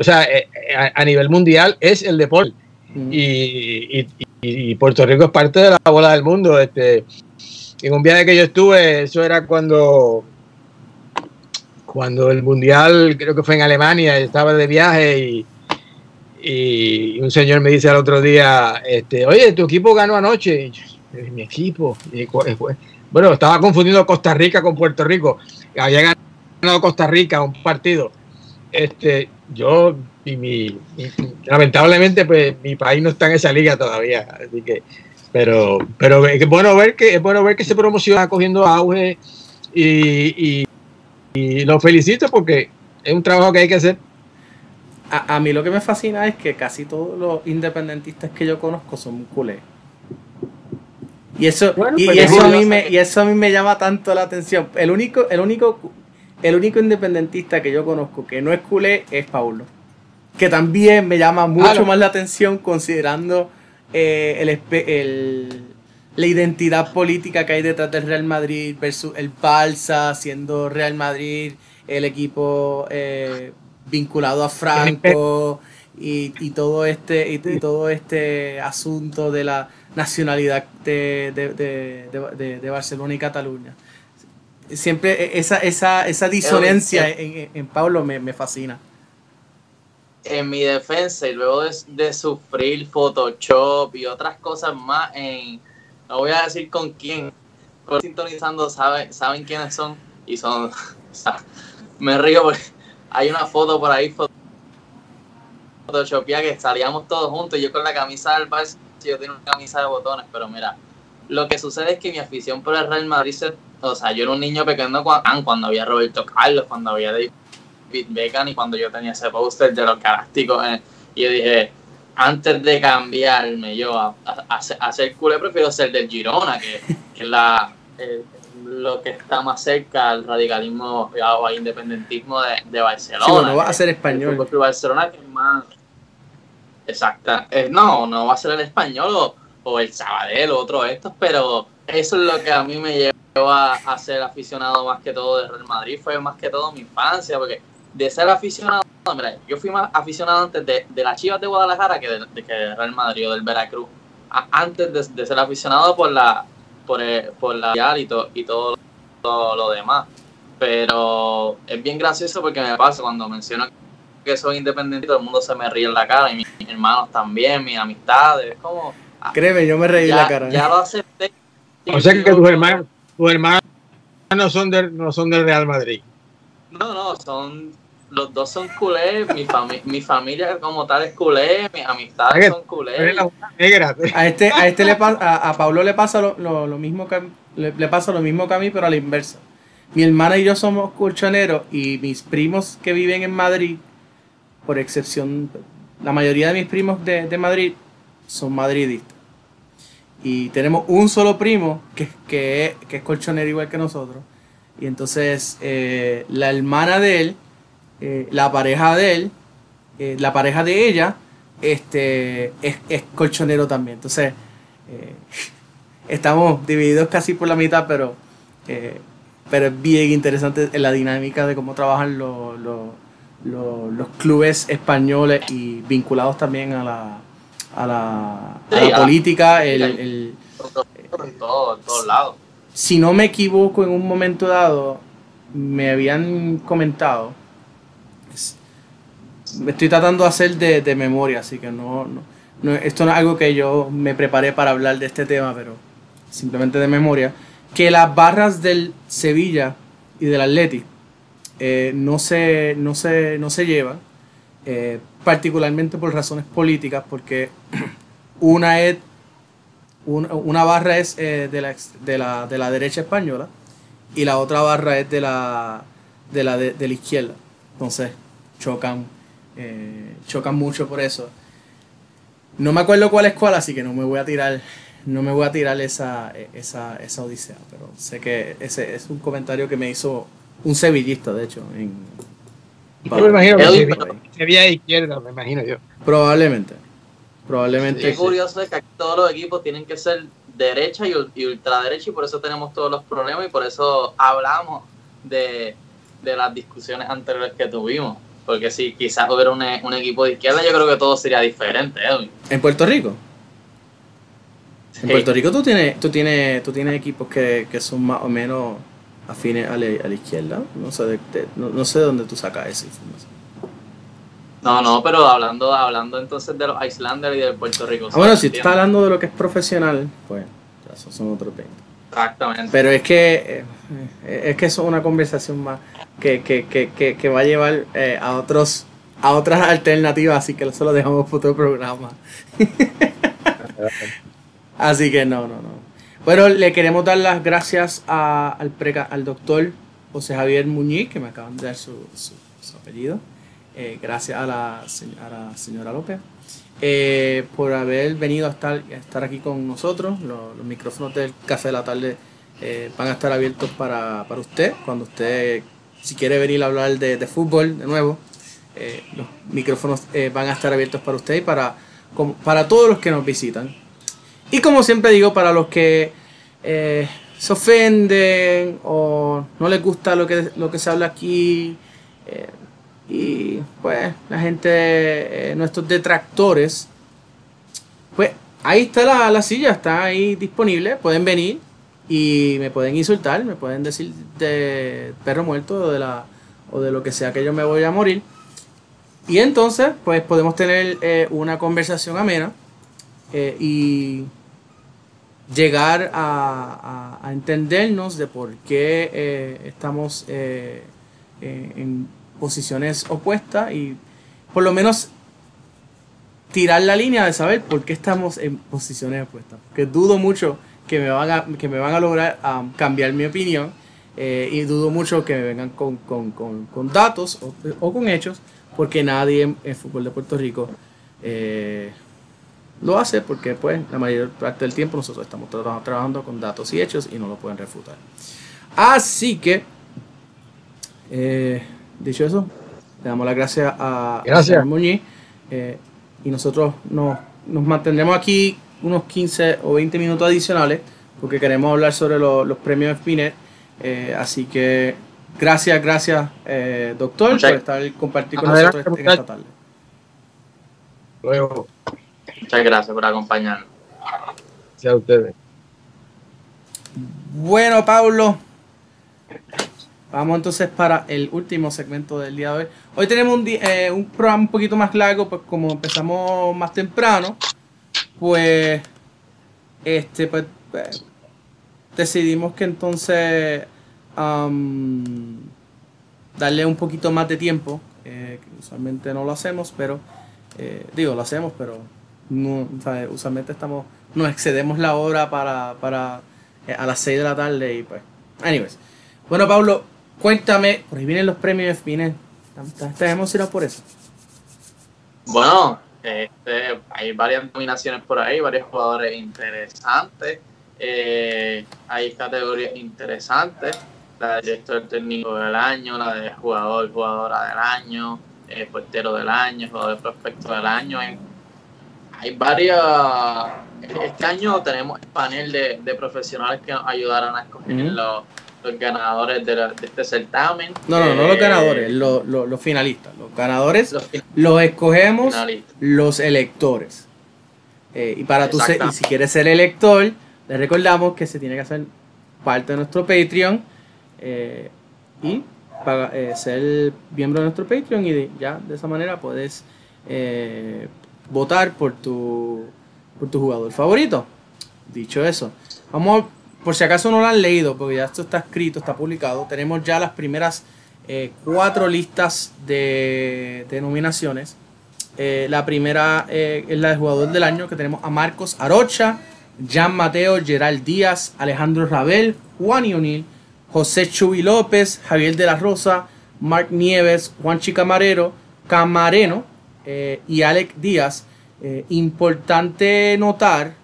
o sea, eh, a, a nivel mundial es el deporte y- y Puerto Rico es parte de la bola del mundo. Este, en un viaje que yo estuve, eso era cuando cuando el mundial creo que fue en Alemania, estaba de viaje y y un señor me dice al otro día, este, oye, tu equipo ganó anoche. Yo, mi equipo. Bueno, estaba confundiendo Costa Rica con Puerto Rico. Había ganado Costa Rica un partido. Este, yo y mi, lamentablemente, pues mi país no está en esa liga todavía. Así que, pero, pero es bueno ver que es bueno ver que se promociona cogiendo auge y, y lo felicito porque es un trabajo que hay que hacer. A, a mí lo que me fascina es que casi todos los independentistas que yo conozco son culés. Y eso, Bueno, y, y eso a mí me, y eso a mí me llama tanto la atención. El único, el único, el único independentista que yo conozco que no es culé es Paulo. Que también me llama mucho Claro. más la atención considerando eh, el, el- la identidad política que hay detrás del Real Madrid versus el Balsa siendo Real Madrid el equipo eh, vinculado a Franco <laughs> y, y todo este y, y todo este asunto de la nacionalidad de, de, de- de- de- de Barcelona y Cataluña. Siempre e- esa, esa, esa disonancia en, en- en Pablo me, me fascina. en mi defensa y luego de, de sufrir Photoshop y otras cosas más en no voy a decir con quién pero sintonizando saben saben quiénes son y son <laughs> o sea, me río porque hay una foto por ahí Photoshopía que salíamos todos juntos yo con la camisa del Barça yo tenía una camisa de botones pero mira lo que sucede es que mi afición por el Real Madrid se- o sea yo era un niño pequeño cuando, cuando había Roberto Carlos cuando había David Beckham y cuando yo tenía ese póster de los galácticos eh, y yo dije antes de cambiarme yo a, a- a ser- culé prefiero ser del Girona que, es la lo que está más cerca al radicalismo o al independentismo de, de Barcelona. Sí, bueno, va a ser el español. Club Barcelona que es más exacta. Eh, no no va a ser el español o, o el Sabadell o otro de estos pero eso es lo que a mí me llevó a, a ser aficionado más que todo de Real Madrid. Fue más que todo mi infancia porque de ser aficionado mira, yo fui más aficionado antes de, de las Chivas de Guadalajara que de, de que de Real Madrid o del Veracruz. A- antes de, de ser aficionado por la por, el- por la y, to- y todo, todo lo demás pero es bien gracioso porque me pasa cuando menciono que soy independiente todo el mundo se me ríe en la cara y mis, hermanos también mis amistades es como Créeme, yo me reí ya, la cara. ya lo acepté O sea que tus hermanos, tus hermanos no son del, no son del Real Madrid. No, no, son. Los dos son culés, mi, fami- mi familia como tal es culé, mis amistades son culés. A este, a este le pasa, a, a Pablo le pasa lo, lo- lo mismo que a- le, le pasa lo mismo que a mí, pero a la inversa. Mi hermana y yo somos colchoneros y mis primos que viven en Madrid, por excepción, la mayoría de mis primos de, de Madrid son madridistas. Y tenemos un solo primo que, que, es, que es colchonero igual que nosotros. Y entonces eh, la hermana de él, eh, la pareja de él, eh, la pareja de ella, este, es, es colchonero también. Entonces, eh, <laughs> estamos divididos casi por la mitad, pero, pero es bien interesante la dinámica de cómo trabajan los, los, los- los clubes españoles y vinculados también a la, a la, a Sí, la a la- política. el- sí. el- En, todo, en todos lados. si no me equivoco, en un momento dado me habían comentado. Me estoy tratando de hacer de, de memoria, así que no, no, no- Esto no es algo que yo me preparé para hablar de este tema, pero simplemente de memoria. Que las barras del Sevilla y del Atleti eh, no, se, no, se, no se llevan, eh, particularmente por razones políticas, porque <clears throat> una es un- una barra es eh, de, la, de, la, de la derecha española y la otra barra es de la, de la, de, de la izquierda. Entonces chocan, eh, chocan mucho por eso. No me acuerdo cuál es cuál, así que no me voy a tirar, no me voy a tirar esa, esa, esa odisea, pero sé que ese es un comentario que me hizo un sevillista, de hecho, en, Yo me imagino que Edwin, se- sería de izquierda, me imagino yo. Probablemente. Probablemente. Qué sí. curioso es que aquí todos los equipos tienen que ser derecha y, y ultraderecha y por eso tenemos todos los problemas y por eso hablamos de, de las discusiones anteriores que tuvimos. Porque si quizás hubiera un, un equipo de izquierda, yo creo que todo sería diferente, Edwin. En Puerto Rico. En. Puerto Rico tú tienes, tú tienes, tú tienes equipos que, que son más o menos afines a la, a la izquierda. No sé, de, de- no, no sé de dónde tú sacas esa información. No, no, pero hablando, hablando entonces de los Islanders y de Puerto Rico. Ah, bueno, si tú estás hablando de lo que es profesional, pues ya son otros 20. Exactamente. Pero es que eh, es que eso es una conversación más que, que, que, que, va a llevar eh, a otros a otras alternativas, así que eso lo dejamos para otro programa. <laughs> Así que no, no, no. Bueno, le queremos dar las gracias al, preca- al doctor José Javier Muñiz, que me acaban de dar su, su- apellido. Eh, gracias a la señora López eh, por haber venido a estar, aquí con nosotros. Los, micrófonos del Café de la Tarde eh, van a estar abiertos para, para usted. Cuando usted, si quiere venir a hablar de, fútbol de nuevo, eh, los micrófonos van a estar abiertos para usted y para, para todos los que nos visitan. Y como siempre digo, para los que se ofenden o no les gusta lo que, lo que se habla aquí, y pues la gente, eh, nuestros detractores, pues ahí está la, la silla, está ahí disponible, pueden venir y me pueden insultar, me pueden decir de perro muerto o de, la, o de lo que sea que yo me voy a morir. Y entonces, pues podemos tener eh, una conversación amena eh, y llegar a, a- entendernos de por qué estamos en posiciones opuestas y por lo menos tirar la línea de saber por qué estamos en posiciones opuestas. Porque dudo mucho que me van a, que me van a lograr um, cambiar mi opinión eh, y dudo mucho que me vengan con, con- con- con datos o, o con hechos porque nadie en el fútbol de Puerto Rico eh, lo hace porque pues la mayor parte del tiempo nosotros estamos tra- trabajando con datos y hechos y no lo pueden refutar. Así que, eh, dicho eso, le damos las gracias a, Gracias. Muñiz eh, y nosotros nos, nos mantendremos aquí unos 15 o 20 minutos adicionales porque queremos hablar sobre lo- los premios Spinet. Eh, así que gracias, gracias eh, doctor Muchas- por estar compartir con Adelante, nosotros en esta tarde. Luego, Muchas gracias por acompañarnos. gracias a ustedes. Bueno, Pablo. Vamos entonces para el último segmento del día de hoy. Hoy tenemos un, eh, un programa un poquito más largo, pues como empezamos más temprano, pues, este, pues, pues, decidimos que entonces darle un poquito más de tiempo, eh, usualmente no lo hacemos, pero, eh, digo, lo hacemos, pero no, o sea, usualmente estamos, nos excedemos la hora para, para eh, a las 6 de la tarde y pues. Anyways. Bueno, Pablo, cuéntame, por ahí vienen los premios FINE. ¿Estás emocionado por eso? Bueno, este, hay varias nominaciones por ahí, varios jugadores interesantes. eh, hay categorías interesantes. La de director técnico del año, la de jugador, jugadora del año, eh, portero del año, jugador prospecto del año. Hay, hay varias. Este año tenemos el panel de, de profesionales que nos ayudarán a escoger Ujú. los, los ganadores de, la- de este certamen. No, no, no los Eh, ganadores, los, los- los finalistas. Los ganadores Los los escogemos finalistas. los electores. Eh, y para tú Exacto. y si quieres ser elector, le recordamos que se tiene que hacer parte de nuestro Patreon eh, y eh, ser miembro de nuestro Patreon y de- ya de esa manera puedes votar por tu, por tu jugador favorito. Dicho eso, vamos, por si acaso no lo han leído, porque ya esto está escrito, está publicado, tenemos ya las primeras eh, cuatro listas de, nominaciones. Eh, la primera eh, es la de jugador del año, que tenemos a Marcos Arocha, Jan Mateo, Gerald Díaz, Alejandro Rabel, Juan O'Neill, José Chuy López, Javier de la Rosa, Mark Nieves, Juan Camarero, Camareno y Alec Díaz. Importante notar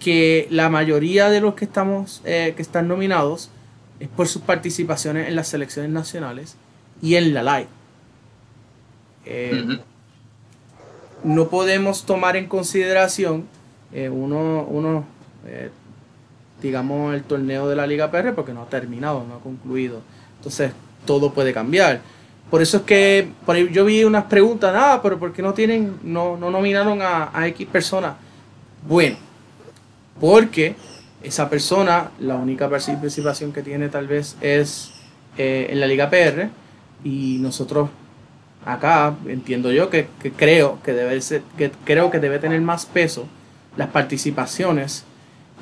que la mayoría de los que estamos eh, que están nominados es por sus participaciones en las selecciones nacionales y en la live. Eh, no podemos tomar en consideración eh, uno, uno, eh, digamos, el torneo de la Liga PR porque no ha terminado, no ha concluido. Entonces, todo puede cambiar. Por eso es que por ahí yo vi unas preguntas, ah, pero ¿por qué no tienen, no, no nominaron a, a X persona? Bueno, porque esa persona, la única participación que tiene tal vez es eh, en la Liga PR y nosotros acá entiendo yo que, creo que debe que creo que debe tener más peso las participaciones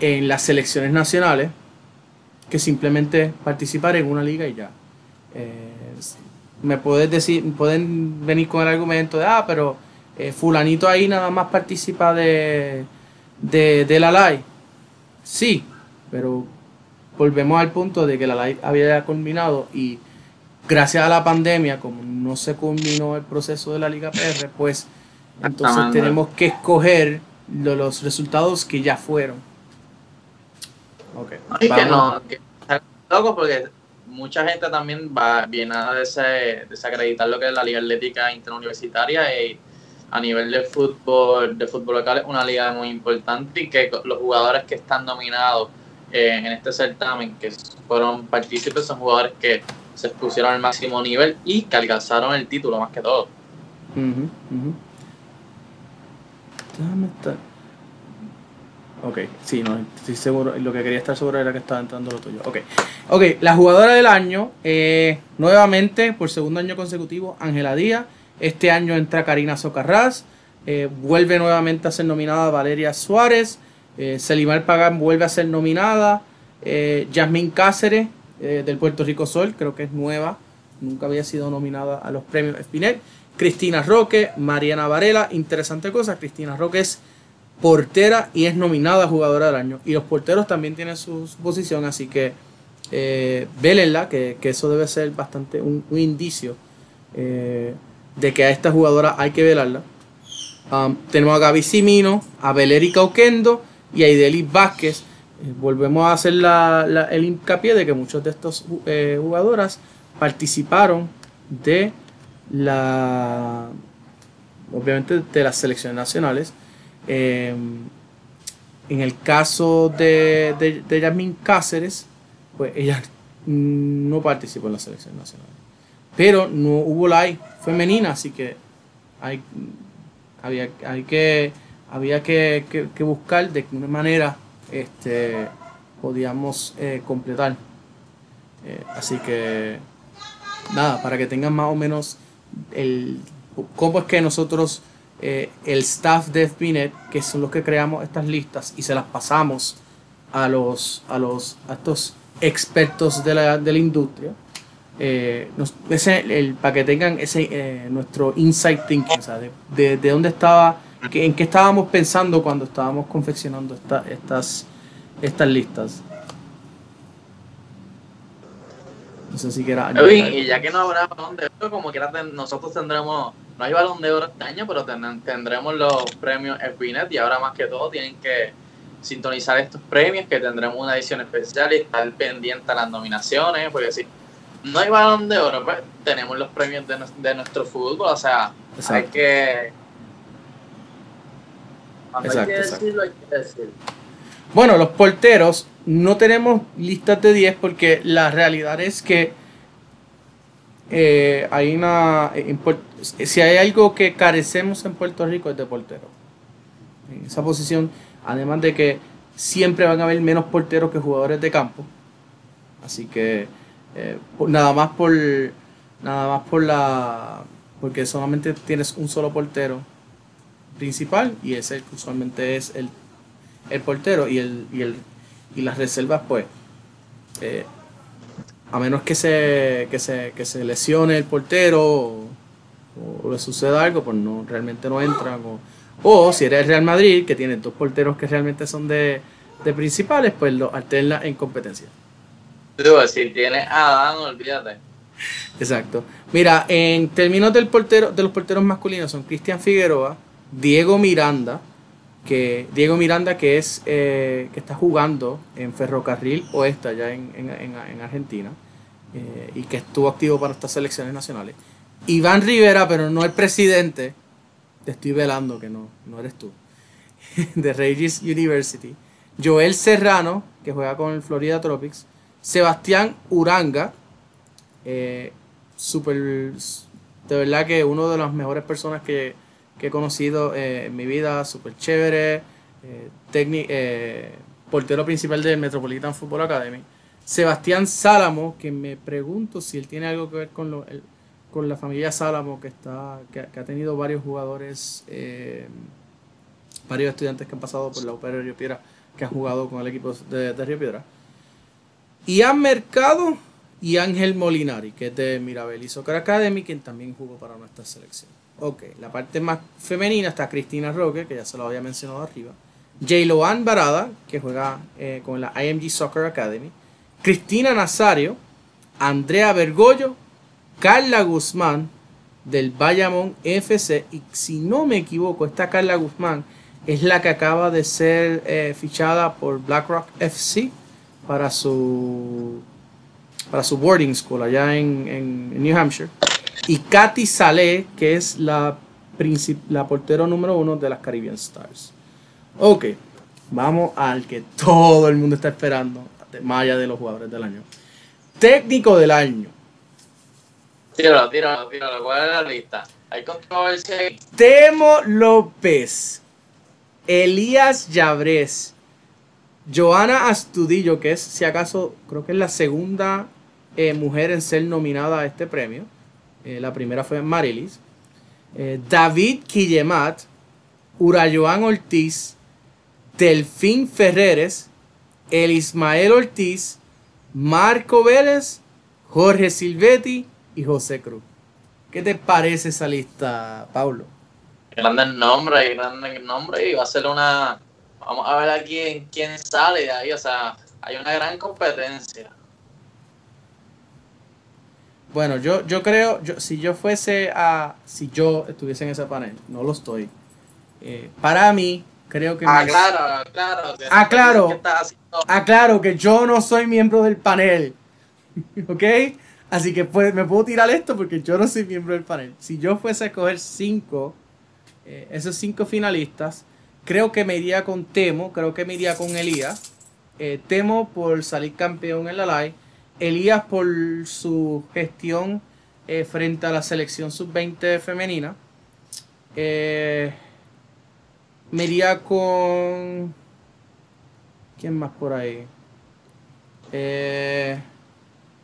en las selecciones nacionales que simplemente participar en una liga y ya. Eh, me puedes decir, pueden venir con el argumento de ah, pero eh, fulanito ahí nada más participa de, de, de la live. Sí, pero volvemos al punto de que la live había culminado y gracias a la pandemia, como no se culminó el proceso de la Liga PR, pues entonces tenemos que escoger lo- los resultados que ya fueron. Ok. Y que no, que está loco porque mucha gente también va viene a desacreditar lo que es la liga atlética interuniversitaria y a nivel de fútbol, de fútbol local es una liga muy importante y que los jugadores que están nominados eh, en este certamen, que fueron partícipes, son jugadores que se expusieron al máximo nivel y que alcanzaron el título más que todo. Ujú. Déjame estar. Ok, sí, no, estoy seguro. Lo que quería estar seguro era que estaba entrando lo tuyo. Ok, ok, la jugadora del año, eh, nuevamente, por segundo año consecutivo, Ángela Díaz. Este año entra Karina Socarrás. eh, vuelve nuevamente a ser nominada Valeria Suárez. Eh, Selimar Pagán vuelve a ser nominada. Eh, Yasmín Cáceres, eh, del Puerto Rico Sol, creo que es nueva. Nunca había sido nominada a los premios Spinel. Cristina Roque, Mariana Varela. Interesante cosa, Cristina Roque es portera y es nominada a jugadora del año. Y los porteros también tienen su, posición, así que eh, vélenla, que, que eso debe ser bastante un, un indicio eh, de que a esta jugadora hay que velarla. Um, tenemos a Gaby Simino, a Belérica Oquendo y a Idelis Vázquez. Eh, volvemos a hacer el hincapié de que muchos de estos eh, jugadoras participaron de la obviamente de las selecciones nacionales. Eh, en el caso de, de, Cáceres, pues ella <laughs> no participó en la selección nacional. Pero no hubo live femenina, así que hay, había, hay que, había que, que- buscar de qué manera este, podíamos eh, completar. Eh, así que nada, para que tengan más o menos el cómo es que nosotros, eh, el staff de FBNet, que son los que creamos estas listas y se las pasamos a los, a los, estos expertos de la, de la industria, eh, nos- ese, el, para que tengan ese eh, nuestro insight thinking, o sea, de, de- de dónde estaba, que- en qué estábamos pensando cuando estábamos confeccionando esta- estas, estas listas. No sé si quiera y ya que no habrá balón de oro, como quiera ten- nosotros tendremos, no hay balón de oro este año, pero ten- tendremos los premios FBNet y ahora más que todo tienen que sintonizar estos premios, que tendremos una edición especial y estar pendiente a las nominaciones, porque si no hay balón de oro, pues tenemos los premios de, de nuestro fútbol, o sea, hay Exacto. que... Cuando hay Exacto, que exacto. decirlo, hay que decirlo. Bueno, los porteros no tenemos listas de 10 porque la realidad es que eh, hay una en Puer- si hay algo que carecemos en Puerto Rico es de portero. En esa posición, además de que siempre van a haber menos porteros que jugadores de campo. Así que eh, nada más por nada más por la porque solamente tienes un solo portero principal y ese usualmente es el el portero y el y el y las reservas pues eh, a menos que se, que se que se lesione el portero o, o le suceda algo pues no realmente no entran o, o si eres el Real Madrid que tiene dos porteros que realmente son de, de principales pues lo alterna en competencia Si tienes Adán, olvídate. exacto mira en términos del portero de los porteros masculinos son Cristian Figueroa Diego Miranda, que Diego Miranda que es eh, que está jugando en Ferrocarril Oeste allá en- en Argentina eh, y que estuvo activo para estas selecciones nacionales. Iván Rivera, pero no el presidente, te estoy velando que no, no eres tú, <laughs> de Regis University. Joel Serrano, que juega con el Florida Tropics. Sebastián Uranga, eh, de verdad que uno de las mejores personas que, he conocido eh, en mi vida, súper chévere, eh, eh, portero principal del Metropolitan Football Academy. Sebastián Sálamo, que me pregunto si él tiene algo que ver con, lo- con la familia Sálamo, que, está, que, ha tenido varios jugadores, varios estudiantes que han pasado por la UPR de Río Piedra, que han jugado con el equipo de, de Río Piedra. Ian Mercado y Ángel Molinari, que es de Mirabel y Soccer Academy, quien también jugó para nuestra selección. Ok, la parte más femenina está Cristina Roque, que ya se lo había mencionado arriba. Jayloan Barada, que juega eh, con la IMG Soccer Academy. Cristina Nazario, Andrea Bergoglio, Carla Guzmán del Bayamón FC. Y si no me equivoco, esta Carla Guzmán es la que acaba de ser eh, fichada por BlackRock FC para su para su boarding school allá en, en New Hampshire. Y Katy Saleh, que es la, la portero número uno de las Caribbean Stars. Ok, vamos al que todo el mundo está esperando, más allá de los jugadores del año. Técnico del año. Tíralo, tíralo, tíralo. ¿Cuál es la lista? Hay controversia. Temo López, Elías Llabrés, Joana Astudillo, que es, si acaso, creo que es la segunda eh, mujer en ser nominada a este premio. Eh, la primera fue Marilis. Eh, David Quillemat, Urayoan Ortiz, Delfín Ferreres, El Ismael Ortiz, Marco Vélez, Jorge Silvetti y José Cruz. ¿Qué te parece esa lista, Paulo? Grandes nombres, grandes nombres. Y va a ser una. Vamos a ver aquí en quién sale de ahí. O sea, hay una gran competencia. Bueno, yo, yo creo, yo, si yo fuese a, si yo estuviese en ese panel, no lo estoy. eh, para mí, creo que... Ah, mis- claro, claro. Ah, claro. ¿Qué estás haciendo? Aclaro que yo no soy miembro del panel. <laughs> ¿Ok? Así que pues, me puedo tirar esto porque yo no soy miembro del panel. Si yo fuese a escoger cinco, eh, esos cinco finalistas, creo que me iría con Temo, creo que me iría con Elías. Eh, Temo por salir campeón en la live. Elías por su gestión eh, frente a la selección sub-20 femenina. Eh, me iría con... ¿Quién más por ahí? Eh,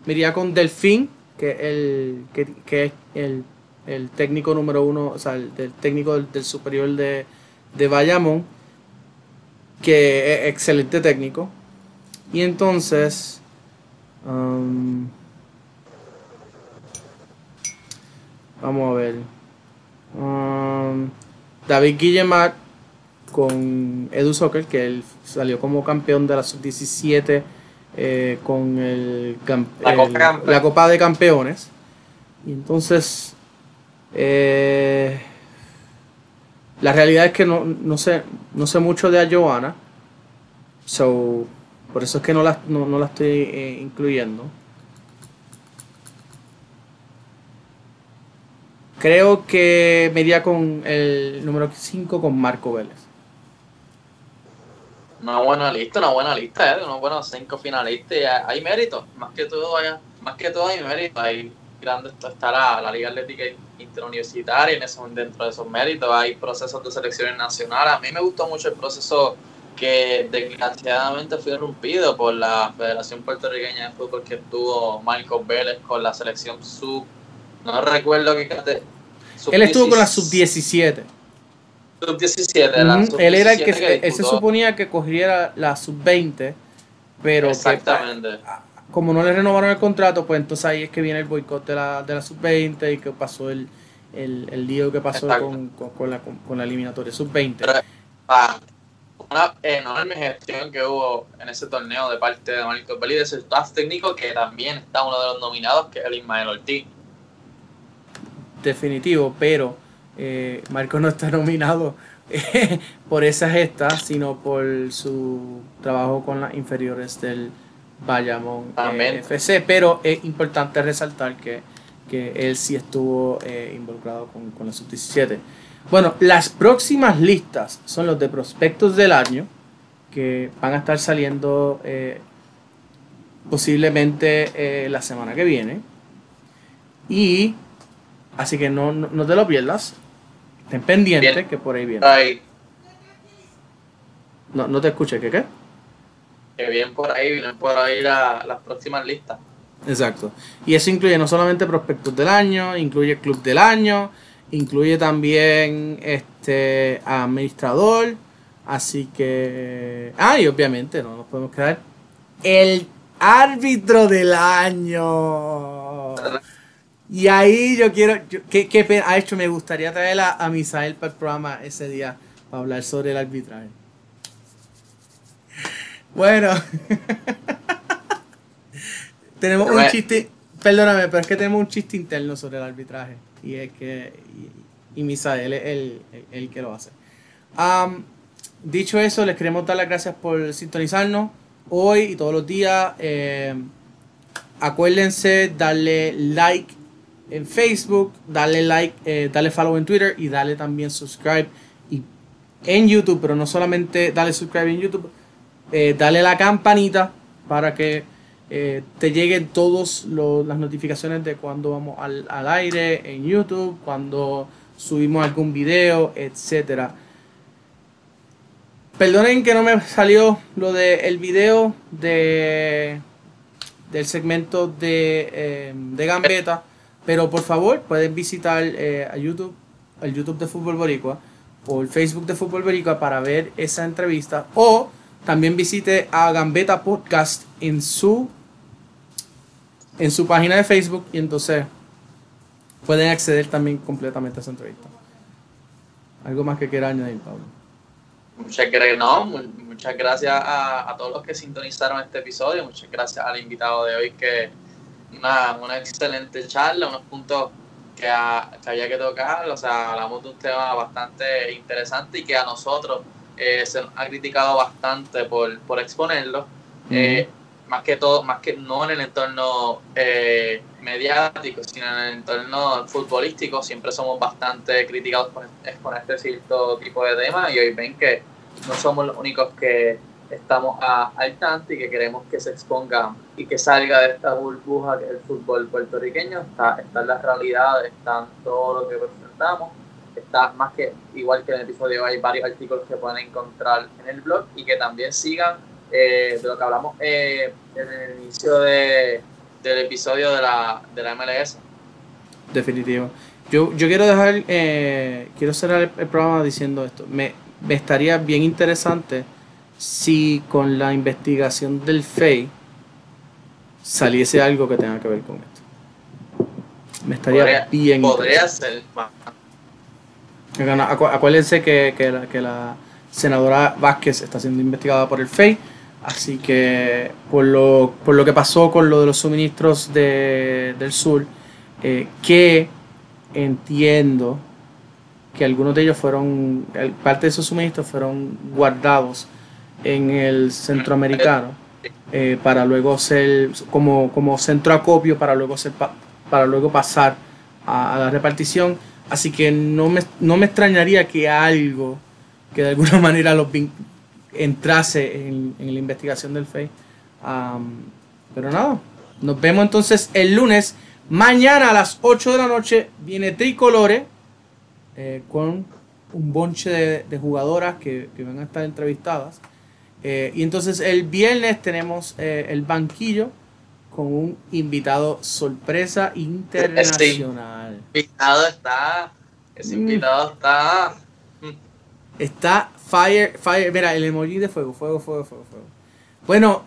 me iría con Delfín, que el que, que es el, el técnico número uno, o sea, el, técnico del superior de, de Bayamón, que es excelente técnico. Y entonces, um, vamos a ver, Um, David Guillemat con Edu Soccer, que él salió como campeón de la sub-17 eh, con el, La el- la Copa de Campeones. Y entonces, eh, la realidad es que no, no sé, no sé mucho de a Joana. So, por eso es que no la, no, no la estoy eh, incluyendo. Creo que me iría con el número 5 con Marco Vélez. Una buena lista, una buena lista, ¿eh? unos buenos cinco finalistas. hay méritos, más que todo, hay, más que todo hay méritos. Hay grandes, está la, la Liga Atlética Interuniversitaria, en eso, dentro de esos méritos hay procesos de selecciones nacionales. A mí me gustó mucho el proceso que desgraciadamente fue irrumpido por la Federación Puertorriqueña de Fútbol que tuvo Marcos Vélez con la selección sub, no recuerdo qué Él estuvo con la sub-17. sub-17. Sub-17, la Ujú, Él era el que, sub-17 él se suponía que cogiera la sub-20, pero que, Exactamente. Como no le renovaron el contrato, pues entonces ahí es que viene el boicot de la, de la sub-20 y que pasó el, el, el lío que pasó con, con, con la, con, la eliminatoria sub-20. Pero- Ah, una enorme gestión que hubo en ese torneo de parte de Marcos y de su staff técnico, que también está uno de los nominados, que es el Ismael Ortiz. Definitivo, pero eh, Marco no está <laughs> nominado eh, por esa gesta, sino por su trabajo con las inferiores del Bayamón eh. FC. Pero es importante resaltar que, que él sí estuvo eh, involucrado con, con la sub-17. Bueno, las próximas listas son los de prospectos del año, que van a estar saliendo eh, posiblemente eh, la semana que viene. Y así que no, no, no te lo pierdas. Estén pendientes Bien. que por ahí viene. No, no te escuché, ¿qué qué? Que bien por ahí, vienen por ahí la- las próximas listas. Exacto. Y eso incluye no solamente prospectos del año, incluye club del año, incluye también este administrador. Así que. Ah, y obviamente no nos podemos quedar. El árbitro del año. Y ahí yo quiero. yo- ¿Qué, qué pena? Ha hecho, me gustaría traer a, a Misael para el programa ese día para hablar sobre el arbitraje. Bueno. <laughs> tenemos un chiste. Perdóname, pero es que tenemos un chiste interno sobre el arbitraje. Y es que. Y, y Misael es el, el- el que lo hace. Dicho eso, les queremos dar las gracias por sintonizarnos hoy y todos los días. Eh, acuérdense darle like en Facebook, darle like, eh, darle follow en Twitter y darle también subscribe y en YouTube, pero no solamente darle subscribe en YouTube, eh, dale la campanita para que eh, te lleguen todas las notificaciones de cuando vamos al, al aire en YouTube, cuando subimos algún video, etcétera. Perdonen que no me salió lo del el video de del segmento de, eh, de Gambeta, pero por favor pueden visitar eh, a YouTube, el YouTube de Fútbol Boricua o el Facebook de Fútbol Boricua para ver esa entrevista o también visite a Gambeta Podcast en su en su página de Facebook y entonces pueden acceder también completamente a esa entrevista. Algo más que quiera añadir, Pablo. Muchas, gra- no, mu- muchas gracias a, todos los que sintonizaron este episodio. Muchas gracias al invitado de hoy que una, una excelente charla, unos puntos que, que había que tocar. O sea, hablamos de un tema bastante interesante y que a nosotros eh, se nos ha criticado bastante por, por exponerlo. Eh, más que todo, más que no en el entorno eh, mediático, sino en el entorno futbolístico, siempre somos bastante criticados por exponer este cierto tipo de temas y hoy ven que no somos los únicos que estamos a- al tanto y que queremos que se exponga y que salga de esta burbuja que es el fútbol puertorriqueño, está, está en la realidad, está en todo lo que presentamos, está más que igual que en el episodio hay varios artículos que pueden encontrar en el blog y que también sigan eh, de lo que hablamos eh, en el inicio de, del episodio de la, de la MLS. Definitivo. Yo, yo quiero dejar, eh, quiero cerrar el, el programa diciendo esto. Me, me estaría bien interesante si con la investigación del FEI saliese algo que tenga que ver con esto. Me estaría Podría- bien Podría ser. Acu- Acuérdense que, que la, que la senadora Vázquez está siendo investigada por el FEI, así que por lo, por lo que pasó con lo de los suministros de- del sur, eh, que entiendo que algunos de ellos fueron, parte de esos suministros fueron guardados en el centroamericano eh, para luego ser como, como centro acopio para luego ser pa- para luego pasar a la repartición así que no me, no me extrañaría que algo que de alguna <laughs> manera los entrase en, la investigación del FEI. Am, pero nada nos vemos entonces el lunes. Mañana a las 8 de la noche viene Tricolore eh, con un bonche de, jugadoras que, que van a estar entrevistadas. Eh, y entonces el viernes tenemos eh, el banquillo con un invitado sorpresa internacional. invitado está. Ese Mm. invitado está. Está fire, fire. Mira, el emoji de fuego, fuego, fuego, fuego, fuego. Bueno,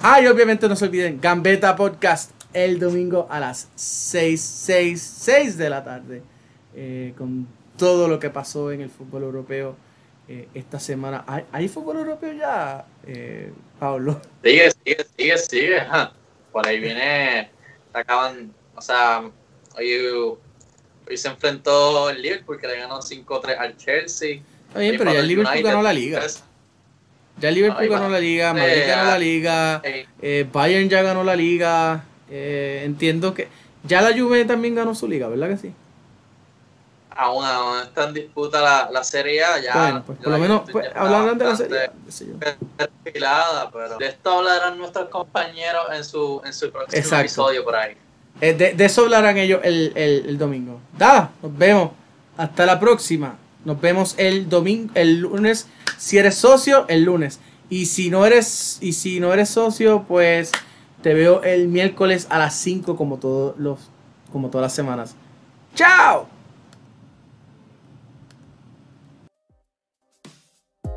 ah, y obviamente no se olviden, Gambeta Podcast el domingo a las 6, 6, 6 de la tarde. eh, con todo lo que pasó en el fútbol europeo eh, esta semana. ¿Hay, hay fútbol europeo ya, eh, Pablo? Sigue, sigue, sigue, sigue. Por ahí viene. Acaban. O sea, hoy Hoy se enfrentó el Liverpool, que le ganó 5-3 al Chelsea. Está bien, pero ya el Liverpool United, ganó la liga. Ya el Liverpool ganó la liga, Madrid Eh, ganó la ah, liga, eh, eh, Bayern ya ganó la liga. eh, entiendo que ya la Juve también ganó su liga, ¿verdad que sí? Aún, aún está en disputa la, la Serie A. Ya, bueno, pues por lo menos pues, hablarán de la serie. perfilada, pero de esto hablarán nuestros compañeros en su, en su próximo Exacto. episodio por ahí. Eh, de, de eso hablarán ellos el, el, el domingo. Da, nos vemos. Hasta la próxima. Nos vemos el domingo, el lunes. Si eres socio, el lunes. Y si no eres, y si no eres socio, pues te veo el miércoles a las 5 como todos los, como todas las semanas. ¡Chao!